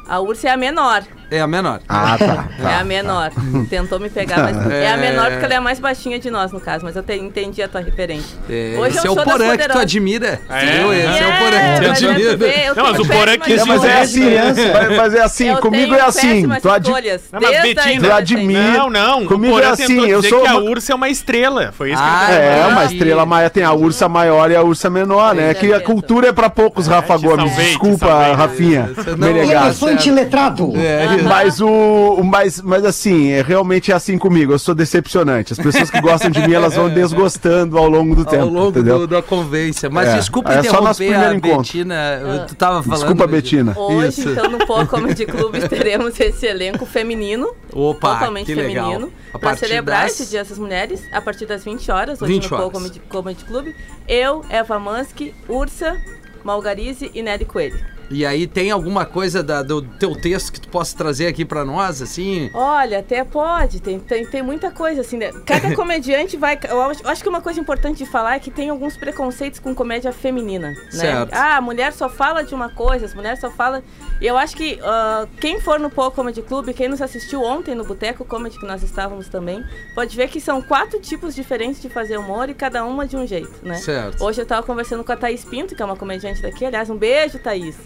A Ursa é a menor. É a menor. Ah, tá. é a menor. Tentou me pegar, mas é. a É. menor porque ela é a mais baixinha de nós, no caso. Mas eu te- entendi a tua referência. É, Hoje esse é eu o Porã que tu admira. É. Entendeu? Esse é o Porã que tu admira. Não, mas o Porã É, mas é assim, mas, mas é assim, Eu comigo é assim. Tu, ad, escolhas, Não, mas desde a Betina- tu admira. Não, não. Comigo é assim, eu sou que a uma- ursa é uma estrela. Foi isso Ah, que ele É, tentou uma estrela maior tem a ursa maior e a ursa menor, né? É que a cultura é pra poucos, Rafa Gomes. Desculpa. Rafinha. Não, Menegasso. Elefante letrado. É, Mas o. Mas, mas assim, é, realmente é assim comigo. Eu sou decepcionante. As pessoas que gostam de mim, elas vão desgostando ao longo do tempo. ao longo entendeu? do- da convivência. Mas É, desculpa é só nosso interromper a primeiro encontro. Betina. Tu tava falando. Desculpa, Betina. Hoje, Isso. então, no Poa Comedy Club teremos esse elenco feminino. Opa, totalmente que legal. feminino. A Pra celebrar das- esse Dia das Mulheres, a partir das 20 horas, hoje 20 no Poa horas. Comedy, Comedy Club. Eu, Eva Mansky, Ursa, Malgarize e Nery Coelho. E aí tem alguma coisa da- do teu texto que tu possa trazer aqui pra nós, assim? Olha, até pode, tem, tem, tem muita coisa assim. né? Cada comediante vai. Eu acho, que uma coisa importante de falar é que tem alguns preconceitos com comédia feminina. Né? Certo. Ah, a mulher só fala de uma coisa, as mulheres só falam. E eu acho que ah, quem for no Poa Comedy Club, quem nos assistiu ontem no Boteco Comedy, que nós estávamos também, pode ver que são quatro tipos diferentes de fazer humor e cada uma de um jeito, né? Certo. Hoje eu tava conversando com a Thaís Pinto, que é uma comediante daqui. Aliás, um beijo, Thaís.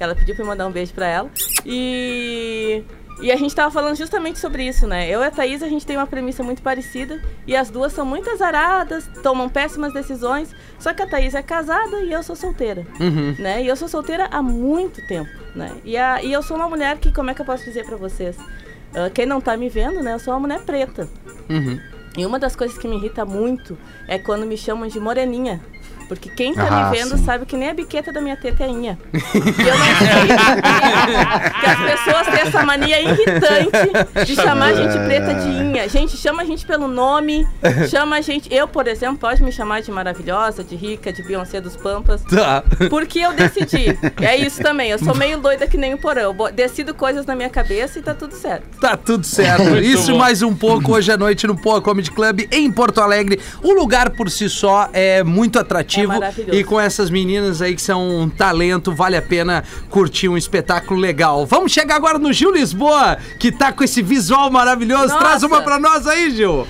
Que ela pediu pra eu mandar um beijo pra ela. E. E a gente tava falando justamente sobre isso, né? Eu e a Thaís, a gente tem uma premissa muito parecida. E as duas são muito azaradas, tomam péssimas decisões. Só que a Thaís é casada e eu sou solteira. Uhum. Né? E eu sou solteira há muito tempo, né? E, a, e eu sou uma mulher que, como é que eu posso dizer pra vocês? Ah, quem não tá me vendo, né? Eu sou uma mulher preta. Uhum. E uma das coisas que me irrita muito é quando me chamam de moreninha. Porque quem tá Ah, me vendo sim. sabe que nem a biqueta da minha teta é inha. E eu não sei que as pessoas têm essa mania irritante de chamar a gente preta de inha. Gente, chama a gente pelo nome, chama a gente... Eu, por exemplo, pode me chamar de maravilhosa, de rica, de Beyoncé dos Pampas. Tá. Porque eu decidi. É isso também. Eu sou meio doida que nem o porão. Eu decido coisas na minha cabeça e tá tudo certo. Tá tudo certo. Muito Isso bom. mais um pouco hoje à noite no Poa Comedy Club em Porto Alegre. O lugar por si só é muito atrativo. É maravilhoso. e com essas meninas aí que são um talento, vale a pena curtir um espetáculo legal. Vamos chegar agora no Gil Lisboa, que tá com esse visual maravilhoso. Nossa. Traz uma pra nós aí, Gil.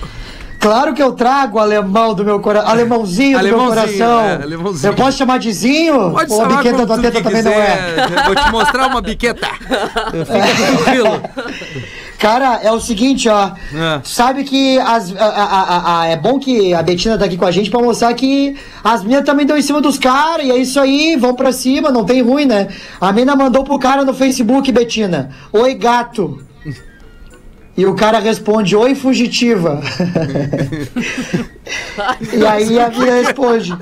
Claro que eu trago alemão do meu coração. Alemãozinho do meu Alemãozinho, coração. é, alemãozinho. Eu posso chamar de Zinho? Pode Ou a chamar biqueta da teta que também não é? quiser. Vou te mostrar uma biqueta. Fica tranquilo. Cara, é o seguinte, ó. É. Sabe que as, a- a- a- a- é bom que a Betina tá aqui com a gente pra mostrar que as minas também dão em cima dos caras, e é isso aí, vão pra cima, não tem ruim, né? A mina mandou pro cara no Facebook, Betina. Oi, gato. E o cara responde, oi, fugitiva. e aí a mina responde.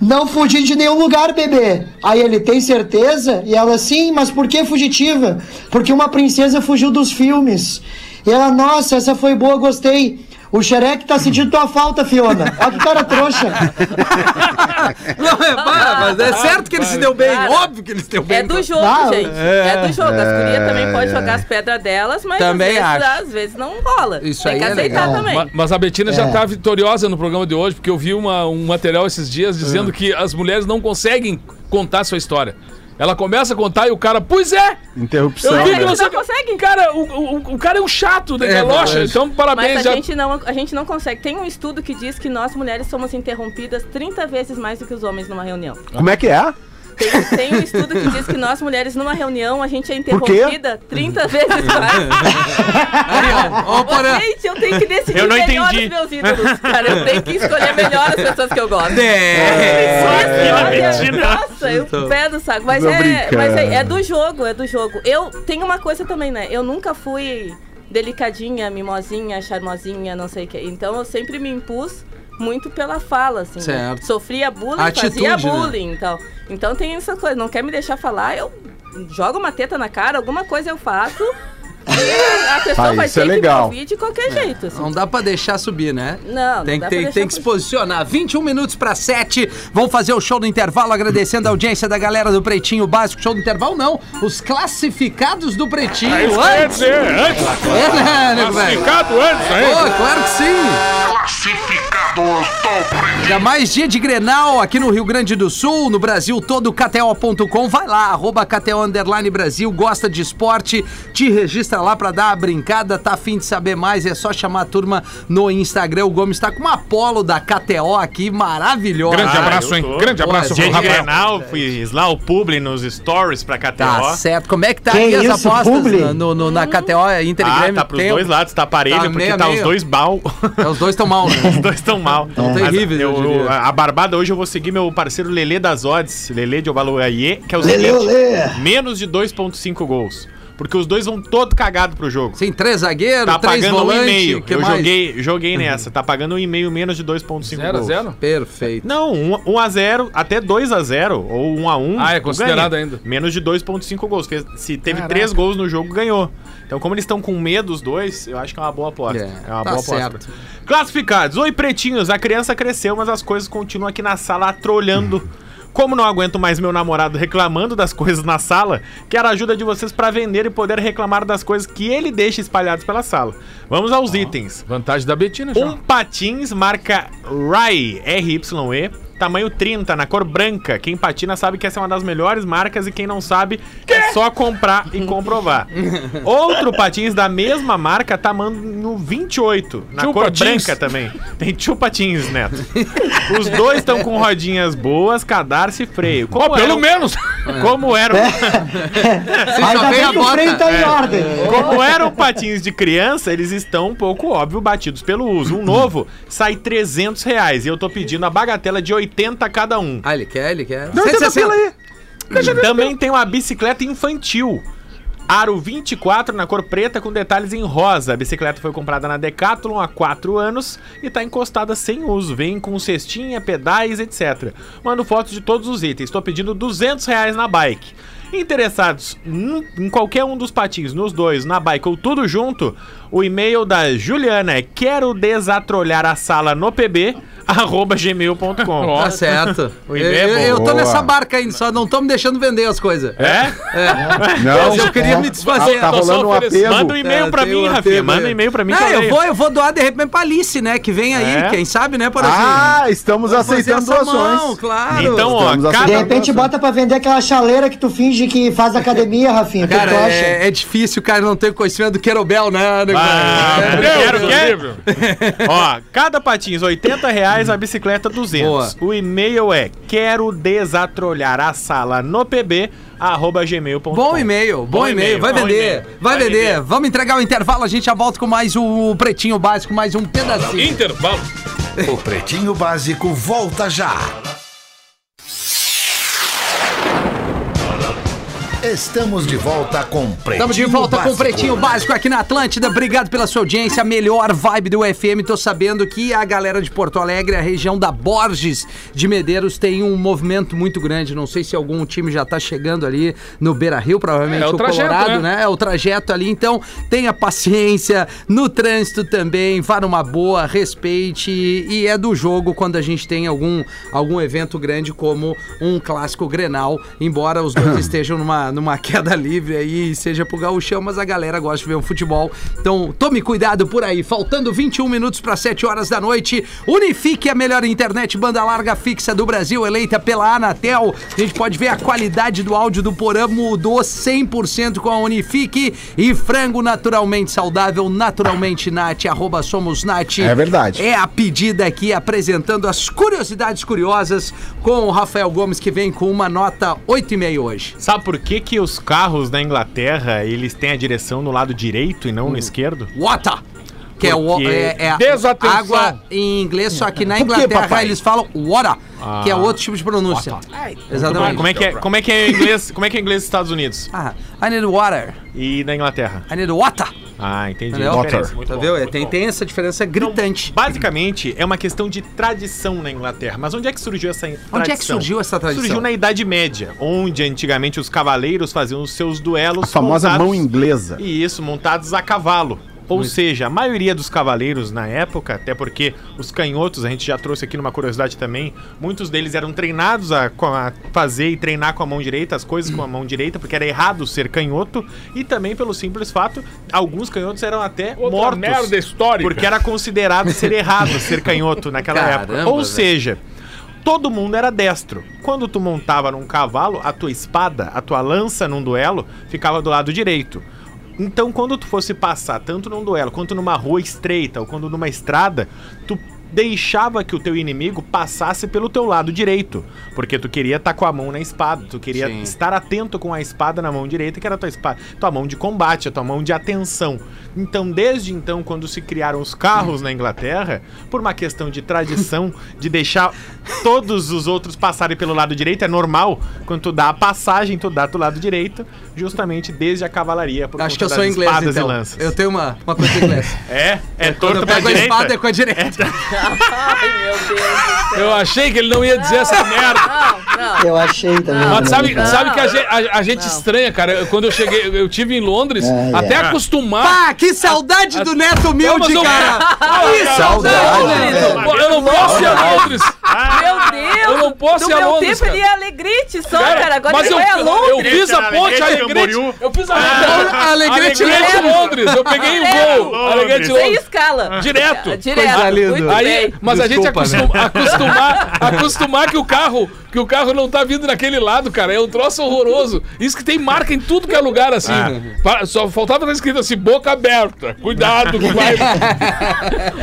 Não fugi de nenhum lugar, bebê. Aí ele tem certeza? E ela, sim, mas por que fugitiva? Porque uma princesa fugiu dos filmes. E ela, nossa, essa foi boa, gostei. O Xerec tá sentindo tua falta, Fiona. Olha que cara trouxa. Não, é, para, mas é certo que ele se deu bem. Cara, Óbvio que ele se deu bem. É do jogo, Ah, gente. É, do jogo. As gurias também podem jogar as pedras delas, mas Também às, vezes, às vezes não rola. Isso Tem aí que é aceitar legal. também. Ma- Mas a Betina já tá vitoriosa no programa de hoje, porque eu vi uma- um material esses dias dizendo que as mulheres não conseguem contar sua história. Ela começa a contar e o cara, pois é! Interrupção. Eu vi Não, que gente você. não consegue. Cara, o, o, o cara é um chato, né? É Galocha. Então, parabéns. Mas já... a gente, não, a gente não consegue. Tem um estudo que diz que nós mulheres somos interrompidas 30 vezes mais do que os homens numa reunião. Como é que é? Tem, tem um estudo que diz que nós mulheres numa reunião a gente é interrompida 30 vezes mais. Aí, ó, Porã. Gente, eu tenho que decidir Eu não melhor entendi. os meus ídolos. Cara, eu tenho que escolher melhor as pessoas que eu gosto. É. Olha, Betina. Nossa, eu pé do saco. Mas, é, mas é, é do jogo, é do jogo. Eu tenho uma coisa também, né? Eu nunca fui delicadinha, mimosinha, charmosinha, não sei o quê. Então eu sempre me impus muito pela fala, assim. né? Certo. Sofria bullying, Atitude, fazia né? bullying e tal. Então tem essa coisa, não quer me deixar falar, eu jogo uma teta na cara, alguma coisa eu faço. A pessoa Ah, vai isso ter é que legal. de qualquer jeito. Assim. Não dá pra deixar subir, né? Não, não Tem, dá que- tem, pra tem que se posicionar. 21 minutos pra 7. Vamos fazer o show do intervalo, agradecendo a audiência da galera do Pretinho Básico. Show do intervalo, não. Os classificados do Pretinho. É isso antes. dizer, antes. É, né? Classificado antes, Pô, hein? claro que sim. Já mais dia de Grenal aqui no Rio Grande do Sul, no Brasil todo, KTO.com. Vai lá, arroba KTO Underline Brasil, gosta de esporte, te registra lá pra dar a brincada, tá afim de saber mais, é só chamar a turma no Instagram. O Gomes tá com uma polo da KTO aqui, maravilhosa. Grande Ah, abraço, hein? Grande abraço Dia pro Rafael. Grenal, fiz lá o publi nos stories pra KTO. Tá certo. Como é que tá Que aí as isso, apostas publi? no, no- na KTO Inter e Ah, Grêmio? tá pros Tem- dois lados, tá parelho, Tá porque meio tá os meio. dois mal. É, Os dois estão mal, né? Os dois estão mal. Terríveis, eu eu- a barbada hoje eu vou seguir meu parceiro Lelê das Odds, Lelê de Obaluaiê, que é o olê. menos de 2.5 gols. Porque os dois vão todo cagado pro jogo. Sim, três zagueiros, Tá três pagando um volantes. e meio. que Eu mais? Joguei, joguei nessa. Tá pagando um e meio menos de 2.5 0 a gols. 0? Perfeito. Não, 1 a 0 até 2 a 0 ou 1 a 1 Ah, é considerado ainda. Menos de 2.5 gols. Fez- Se teve 3 gols no jogo, ganhou. Então, como eles estão com medo os dois, eu acho que é uma boa aposta. É, É, uma tá boa aposta. Classificados. Oi, pretinhos. A criança cresceu, mas as coisas continuam aqui na sala trolhando. Como não aguento mais meu namorado reclamando das coisas na sala, quero a ajuda de vocês pra vender e poder reclamar das coisas que ele deixa espalhadas pela sala. Vamos aos itens. Vantagem da Betina, já. Um patins marca Rai RYE, tamanho 30, na cor branca. Quem patina sabe que essa é uma das melhores marcas e quem não sabe é só comprar e comprovar. Outro patins da mesma marca, tamanho 28, na Tio cor Patins. branca também. Tem tio patins, Neto. Os dois estão com rodinhas boas, cadarço e freio. Como Ó, pelo era, menos. Como eram, Ainda só vem a bem o bota. freio tá em ordem. como eram patins de criança, eles estão um pouco óbvio batidos pelo uso. Um novo sai 300 reais e eu tô pedindo a bagatela de 80 cada um. Ah, ele quer, ele quer. Não, 160. aí. Também tem uma bicicleta infantil. Aro 24 na cor preta com detalhes em rosa. A bicicleta foi comprada na Decathlon há 4 anos e tá encostada sem uso. Vem com cestinha, pedais, etc. Mando fotos de todos os itens. Estou pedindo 200 reais na bike. Interessados em em qualquer um dos patinhos, nos dois, na bike ou tudo junto, o e-mail da Juliana é quero desatrolhar a sala no pb, arroba gmail.com. Tá certo. Eu, é eu- bom. eu tô Boa. nessa barca ainda, só não tô me deixando vender as coisas. É? Não, Mas eu queria me desfazer. Tá Tô só rolando um oferecendo. apelo. Manda um e-mail É, pra tem mim, um Rafinha. apelo Manda um aí. e-mail pra mim. Não, que eu leio. vou, eu vou doar de repente pra Alice, né? Que vem aí, É? quem sabe, né, Porazinho? Ah, estamos Vamos aceitando doações. mão, claro. Então, ó, Estamos De cada, aceitando repente bota pra vender aquela chaleira que tu finge que faz academia, Rafinha. Cara, tu acha? é, é difícil o cara não ter conhecimento do Querobel, né? né, Ah, Quero, quero. Ó, cada patins 80 reais, a bicicleta 200. Boa. O e-mail é quero desatrolhar a sala no pb, arroba gmail.com. Bom e-mail, bom, Bom e-mail. Vai vender, vai, Vai vender. vender. Vamos entregar o intervalo, a gente já volta com mais o Pretinho Básico, mais um pedacinho. Intervalo. O Pretinho Básico volta já. Estamos de volta com Pretinho Estamos de volta com o Básico. Pretinho Básico aqui na Atlântida. Obrigado pela sua audiência. A melhor vibe do FM. Tô sabendo que a galera de Porto Alegre, a região da Borges de Medeiros, tem um movimento muito grande. Não sei se algum time já tá chegando ali no Beira Rio, provavelmente É o o, trajeto, Colorado, né? né? É o trajeto ali. Então, tenha paciência no trânsito também. Vá numa boa, respeite. E é do jogo quando a gente tem algum, algum evento grande como um clássico Grenal. Embora os dois estejam numa, numa queda livre aí, seja pro gauchão, mas a galera gosta de ver o futebol. Então, tome cuidado por aí. Faltando 21 minutos para 7 horas da noite, Unifique a melhor internet banda larga fixa do Brasil, eleita pela Anatel. A gente pode ver a qualidade do áudio do Porã mudou 100% com a Unifique e frango naturalmente saudável, naturalmente Nat, arroba somos Nat. É verdade. É a pedida aqui apresentando as curiosidades curiosas com o Rafael Gomes que vem com uma nota 8,5 hoje. Sabe por que, que os carros na Inglaterra eles têm a direção no lado direito e não Hum. no esquerdo? Water. Que é, o, é, é desatenção. água em inglês, só que na quê, Inglaterra papai? eles falam water, que é outro tipo de pronúncia. Exatamente. Como é que é, como é que é em inglês? Como é que é inglês dos Estados Unidos? Ah, I need water. E na Inglaterra? I need water. Ah, entendi. Entendeu? Diferença, muito Tá bom, muito Tem, bom. tem essa diferença gritante. Basicamente, é uma questão de tradição na Inglaterra. Mas onde é que surgiu essa tradição? Onde é que surgiu essa tradição? Surgiu na Idade Média, onde antigamente os cavaleiros faziam os seus duelos. A famosa montados- mão inglesa. E isso, montados a cavalo. Ou seja, a maioria dos cavaleiros na época, até porque os canhotos, a gente já trouxe aqui numa curiosidade também, muitos deles eram treinados a, a fazer e treinar com a mão direita, as coisas com a mão direita, porque era errado ser canhoto, e também pelo simples fato, alguns canhotos eram até Outra mortos. merda histórica. Porque era considerado ser errado ser canhoto naquela Caramba, época. Ou velho. seja, todo mundo era destro. Quando tu montava num cavalo, a tua espada, a tua lança num duelo, ficava do lado direito. Então, quando tu fosse passar tanto num duelo quanto numa rua estreita ou quando numa estrada, tu deixava que o teu inimigo passasse pelo teu lado direito, porque tu queria estar com a mão na espada, tu queria Sim. estar atento com a espada na mão direita, que era a tua espada, tua mão de combate, a tua mão de atenção. Então, desde então, quando se criaram os carros na Inglaterra, por uma questão de tradição, de deixar todos os outros passarem pelo lado direito, é normal, quando tu dá a passagem, tu dá do lado direito, justamente desde a cavalaria, por Acho que eu sou inglês, espadas então. e lanças. Eu tenho uma, uma coisa em inglês. É, é Quando torto eu pra pego a direita. espada é com a direita. Ai, meu Deus do céu. Eu achei que ele não ia dizer essa merda. Não, não. Eu achei também. Mas sabe, cara? sabe que a gente, a- a gente Não. estranha, cara. Quando eu cheguei, eu tive em Londres, É, até é. acostumar. Pá, que saudade do Neto Não, Humilde, eu- cara! Que Saudade, saudade! velho. Eu não posso ir a Londres. Meu Deus! Eu não posso no ir a meu Londres, tempo ele cara. ia Alegrete só, cara. Agora mas ele eu, vai a eu Londres. fiz a ponte Alegrete. Eu fiz a Ah, Alegrete Alegrete Londres. Londres. Eu peguei o voo. Londres. Alegrete Sem Londres. escala. Direto. É, Direto. Coisa linda. Muito Aí, mas a gente acostum- acostumar, acostumar que o carro, que o carro não tá vindo naquele lado, cara, é um troço horroroso. Isso que tem marca em tudo que é lugar assim. Pa- Só faltava estar escrito assim, boca aberta. Cuidado que vai.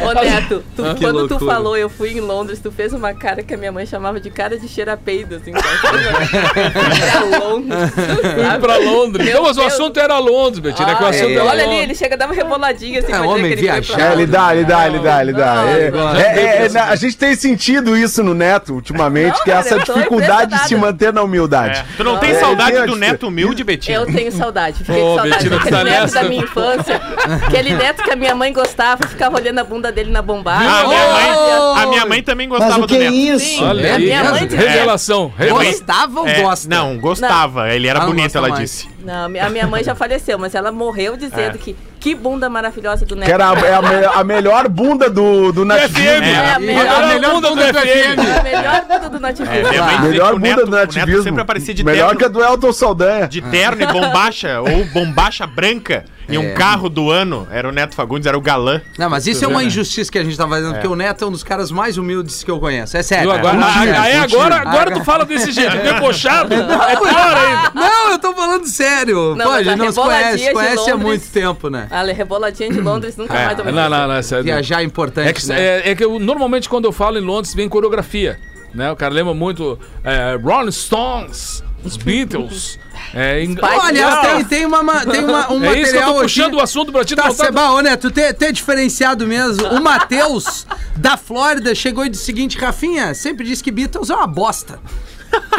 Ô, Neto, tu- Que quando tu falou eu fui em Londres, tu fez uma cara que a minha mãe chamava de cara de cheirapeido, assim. Pra Londres. Fui pra Londres. Meu Não, mas o Deus. assunto era Londres, Betina. que o Ah, é. Olha ali, ele chega a dar uma reboladinha assim É, pra homem que ele viajado. dá, ele dá, ele dá, ele dá. É, é, é, a gente tem sentido isso no Neto ultimamente, Não, que é cara, essa eu dificuldade de se impressionada. manter na humildade. É. Tu não tem É, saudade a do neto humilde, Betinho? Eu tenho saudade. Fiquei com saudade daquele tá neto nessa? da minha infância. Aquele neto que a minha mãe gostava, ficava olhando a bunda dele na bombagem. Ah, a minha, mãe, a minha mãe também Mas gostava o do que é neto. isso? Sim, Olha a minha mãe. Revelação. Gostava ou É, gosta? não, gostava. Ele era Ah, não bonito, ela mais. disse. Não, a minha- a minha mãe já faleceu, mas ela morreu dizendo É. que que bunda maravilhosa do neto. Que era a, é a, me- a melhor bunda do, do. FM. É, a melhor, a melhor bunda do FM. a melhor bunda do. É, minha mãe dizia Melhor que o bunda neto, do o neto nativismo. sempre aparecia de Melhor terno, que a do Elton Saldanha. de terno e bombacha, ou bombacha branca, e É. um carro do ano. Era o Neto Fagundes, era o galã. Não, mas isso é uma né? injustiça que a gente tá fazendo, porque o Neto é um dos caras mais humildes que eu conheço. É sério. Agora, aí agora, agora tu fala desse jeito, debochado. É pior ainda. Não, eu tô falando sério. Não, Pô, a gente não se conhece, conhece há muito tempo, né? A reboladinha de Londres nunca mais tomei. Não, não, não. é sério. Viajar é importante, É que, né? é, é que eu, normalmente quando eu falo em Londres vem coreografia. Né? O cara lembra muito é, Rolling Stones, os Beatles. É. Spice Olha, tem, tem, uma, ma- tem uma, um é isso que eu material tô puxando aqui. o assunto pra ti. Tá, tá- Seba, ô Neto, tem, tem diferenciado mesmo. O Matheus, da Flórida, chegou e disse o seguinte: Rafinha, sempre disse que Beatles é uma bosta.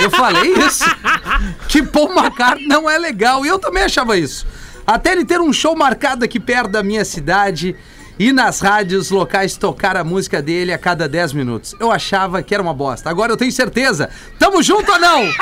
Eu falei isso. Que Paul McCartney não é legal. E eu também achava isso. Até ele ter um show marcado aqui perto da minha cidade e nas rádios locais tocar a música dele a cada 10 minutos. Eu achava que era uma bosta. Agora eu tenho certeza. Tamo junto ou não?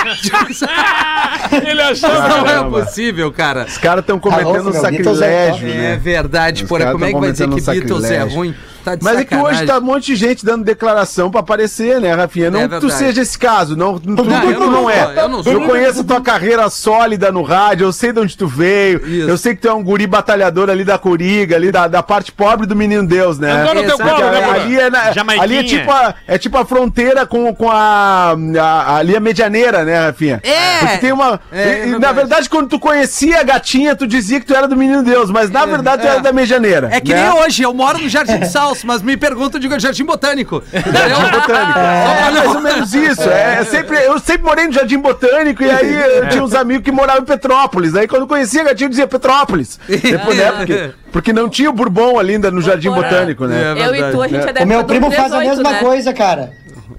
Ele achava não é possível, cara. Os caras estão cometendo Alô, um é sacrilégio. É né? verdade, Os porra. Como é que vai dizer que Beatles é sacrilégio. ruim? Tá de Mas é que sacanagem. hoje tá um monte de gente dando declaração pra aparecer, né, Rafinha? Não É que tu seja esse caso, não, tu, Não, eu tu não não é. eu não sou. Eu conheço tua carreira sólida no rádio, eu sei de onde tu veio, Isso. eu sei que tu é um guri batalhador ali da Coriga, ali da, da parte pobre do Menino Deus, né? Andou no teu colo, né, ali, é, na- ali é tipo a, é tipo a fronteira com, com a, a- ali a medianeira, né, Rafinha? É. Porque tem uma. É, e- é e, na verdade. verdade, quando tu conhecia a gatinha, tu dizia que tu era do Menino Deus, mas na verdade tu é. era da medianeira. É que né? nem hoje, eu moro no Jardim de Salso, mas me perguntam, eu digo Jardim Botânico. Jardim Botânico. É, mais ou menos isso. É, é sempre, eu sempre morei no Jardim Botânico e aí eu tinha uns amigos que moravam em Petrópolis. Aí quando eu conhecia gatinho, eu dizia Petrópolis. Depois, né, porque, porque não tinha o Bourbon ali ainda no Jardim. Botânico, né? É Eu e tu, a gente é da O meu primo faz a 18, mesma né? coisa, cara.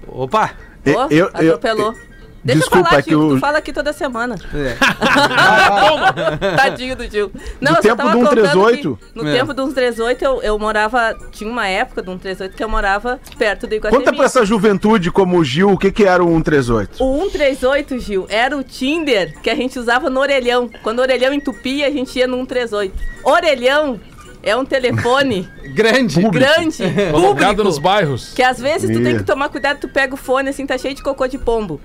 Opa! Eu- eu- eu- atropelou. Deixa Desculpa, eu falar, é que Gil, o- tu fala aqui toda semana. É. Tadinho do Gil. Não, eu só tempo tava do contando 138? que No É. tempo do 138, eu, eu morava... Tinha uma época do 138 que eu morava perto do Iguatemi. Conta pra essa juventude como o Gil o que, que era o 138. O 138, Gil, era o Tinder que a gente usava no orelhão. Quando o orelhão entupia, a gente ia no 138. Orelhão é um telefone Grande. grande, Colocado público, nos bairros. que às vezes tu tem que tomar cuidado, tu pega o fone assim, tá cheio de cocô de pombo.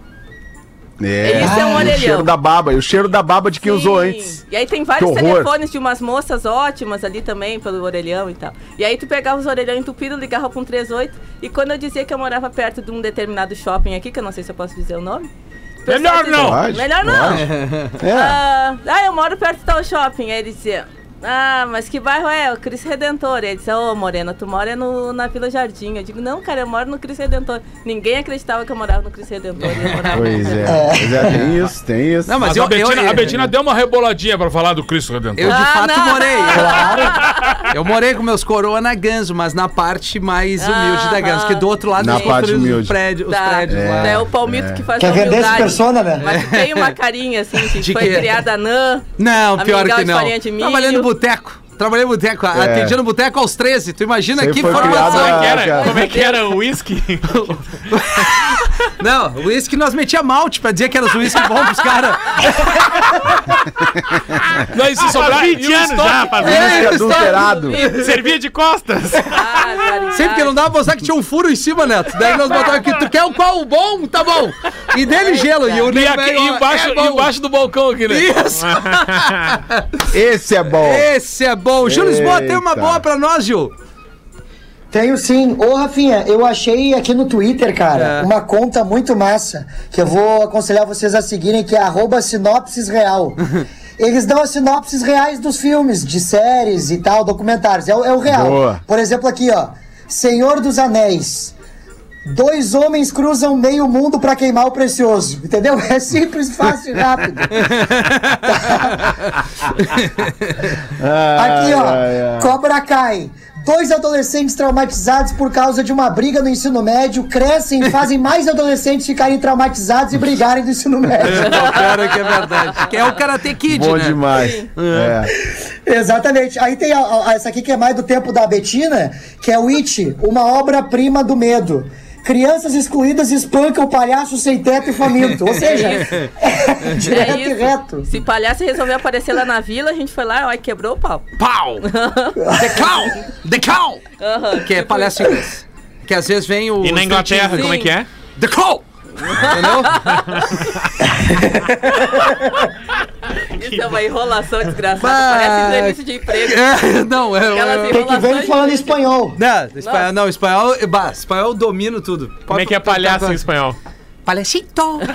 É, Isso é um e o orelhão. cheiro da baba, e o cheiro da baba de quem usou Sim. antes. E aí tem vários telefones de umas moças ótimas ali também, pelo orelhão e tal. E aí tu pegava os orelhão entupidos, ligava pra um 38, e quando eu dizia que eu morava perto de um determinado shopping aqui, que eu não sei se eu posso dizer o nome. o pessoal Melhor não. Pode, Melhor não. É. Ah, ah, eu moro perto de tal shopping. Aí ele dizia, ah, mas que bairro é? O Cristo Redentor. Ele disse, ô Morena, tu mora no, na Vila Jardim. Eu digo, não, cara, eu moro no Cristo Redentor. Ninguém acreditava que eu morava no Cristo Redentor. e Pois é, é, tem isso, tem isso. Não, mas, Mas eu, a, Betina, eu, a Betina deu uma reboladinha pra falar do Cristo Redentor. eu de Ah, fato não. morei. Eu morei com meus coroa na Ganso, mas na parte mais humilde da Ganso, que do outro lado Na parte humilde. os prédios, os Tá. prédios lá. É, o palmito que faz Quer a vender essa humildade. persona, né? Mas tem uma carinha assim, que De foi quê? criada anã. Não, pior que de não. farinha de milho. No boteco. Trabalhei no boteco, atendia no boteco aos 13. Tu imagina aí que formação. criado Como é que era? Como é que era o whisky? Não, o uísque nós metia malte pra dizer que era os uísque bom pros caras. Não, e se sobrar, Faz e 20 o anos estoque- já, faz Whisky adulterado. Servia de costas. Ah, Sempre que não dava pra mostrar que tinha um furo em cima, Neto. Daí nós botávamos aqui, tu quer o qual? O bom? Tá bom. E dele gelo. E o E, aqui, velho, e embaixo, é embaixo do balcão aqui, né? Isso. Esse é bom. Esse é bom. Gil Lisboa tem uma boa pra nós, Gil. Tenho sim. Ô, Rafinha, eu achei aqui no Twitter, cara, É. uma conta muito massa, que eu vou aconselhar vocês a seguirem, que é arroba sinopses real. Eles dão as sinopses reais dos filmes, de séries e tal, documentários. É, o- é o real. Boa. Por exemplo, aqui, ó. Senhor dos Anéis. Dois homens cruzam meio mundo pra queimar o precioso. Entendeu? É simples, fácil e rápido. Aqui, ó. Ai, ai, ai. Cobra Kai. Dois adolescentes traumatizados por causa de uma briga no ensino médio crescem e fazem mais adolescentes ficarem traumatizados e brigarem no ensino médio. O cara que é verdade. Que é o Karate Kid, Bom né? demais. É. Exatamente. Aí tem a- a- essa aqui que é mais do tempo da Betina, que é o It, uma obra-prima do medo. Crianças excluídas espancam o palhaço sem teto e faminto. Ou seja, é direto É e reto. Se palhaço resolveu aparecer lá na vila, a gente foi lá, ó, e quebrou o pau. Pau! The Clown! The Clown! Que é palhaço inglês. Que às vezes vem o. E na Inglaterra, como é que é? The Clown! Entendeu? Isso é uma enrolação desgraçada. Bah. Parece entrevista de emprego. É, não, é. Aquelas é Tem que ver ele falando espanhol. não, espanhol, não, espanhol, bah, espanhol domino tudo. Como é que é palhaço em espanhol? Palhacito!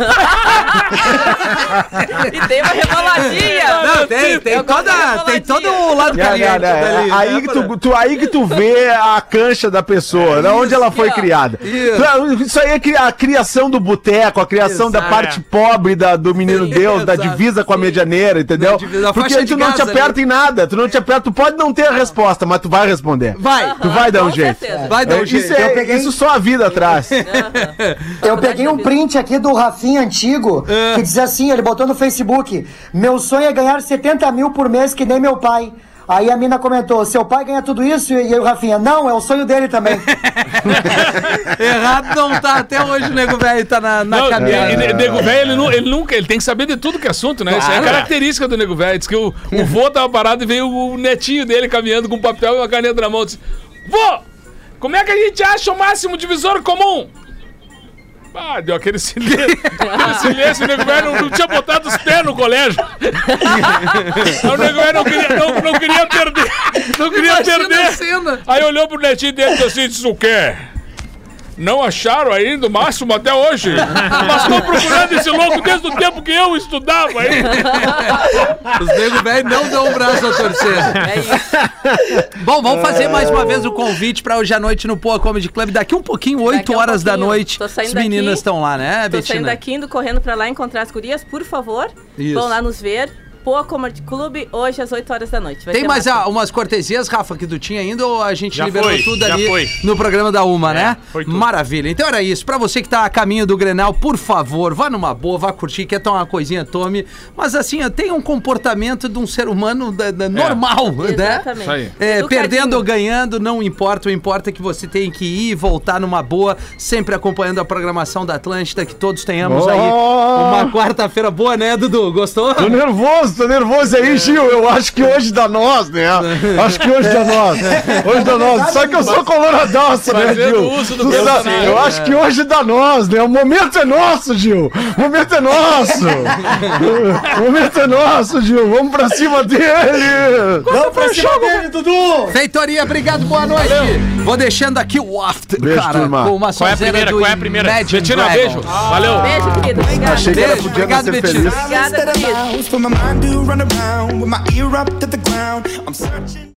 E tem uma reboladinha. Não, tem, tem, Eu toda, da tem todo o lado É, caliente é, é, dali, aí, né, que tu, tu- aí que tu vê a cancha da pessoa, da onde ela foi ó. criada. Isso. Isso aí é a criação do boteco, a criação da parte pobre da, do menino Sim, Deus, da divisa com a medianeira, entendeu? Divisa- Porque aí tu não te aperta ali. em nada, tu não te aperta, tu pode não ter a resposta, mas tu vai responder. Vai, Tu vai dar um jeito. certeza. vai dar um É, jeito. é- peguei- isso só a vida traz. Eu peguei um print aqui do Rafinha antigo que diz assim: ele botou no Facebook: Meu sonho é ganhar 70 mil por mês, que nem meu pai. Aí a mina comentou: Seu pai ganha tudo isso? E aí o Rafinha: Não, é o sonho dele também. Errado não tá, até hoje o nego velho tá na, na Não, cadeira. e- e- nego velho, ele, ele nunca, ele tem que saber de tudo que é assunto, né? Isso é a Claro. característica do nego velho. Diz que o, o vô tava parado e veio o netinho dele caminhando com um papel e uma caneta na mão. Disse, vô, como é que a gente acha o máximo divisor comum? Ah, deu aquele silêncio. aquele silêncio, o nego velho não, não tinha botado os pés no colégio. Aí o nego velho não queria, não, não queria perder. Não queria Imagina perder. Aí olhou pro netinho dele e disse assim: disse, o quê? Não acharam ainda o máximo até hoje? Mas estão procurando esse louco desde o tempo que eu estudava aí. Os nego velho não dão o braço a torcer. É isso. Bom, vamos fazer mais uma vez o convite pra hoje à noite no Poa Comedy Club. Daqui um pouquinho, 8 Daqui a horas da pouquinho. noite, Tô saindo as meninas daqui. estão lá, né, Tô saindo Betina? daqui, indo correndo pra lá encontrar as gurias, por favor. Isso. Vão lá nos ver. Poa Comedy Club, hoje às 8 horas da noite. Vai Tem mais ah, umas cortesias, Rafa, que tu tinha ainda ou a gente Já liberou foi, tudo ali foi. no programa da Uma, né? foi tudo. Maravilha. Então era isso. Pra você que tá a caminho do Grenal, por favor, vá numa boa, vá curtir, quer tomar uma coisinha, tome. Mas assim, tenha um comportamento de um ser humano da- da- normal, né? Exatamente. Aí. É, perdendo ou ganhando, não importa. O importa é que você tem que ir e voltar numa boa, sempre acompanhando a programação da Atlântida, que todos tenhamos aí uma quarta-feira boa, né, Dudu? Gostou? Tô nervoso, tô nervoso aí, Gil. Eu acho que hoje dá nós, né? Acho que hoje dá nós. Hoje dá nós. Só que eu sou coloradaço, né, Gil? eu acho que hoje dá nós, né? O momento é nosso, Gil. O momento é nosso. O momento é nosso, Gil. Vamos pra cima dele. Vamos pra cima dele, Dudu! Feitoria, obrigado, boa noite. Vou deixando aqui o after, Beijo, cara, turma. com uma Qual é a primeira? do Qual é a primeira? Betina, beijo. Valeu. Beijo, querido. Obrigada. Achei que era Beijo, obrigado, Betina. Obrigada, querido. To run around with my ear up to the ground. I'm searching.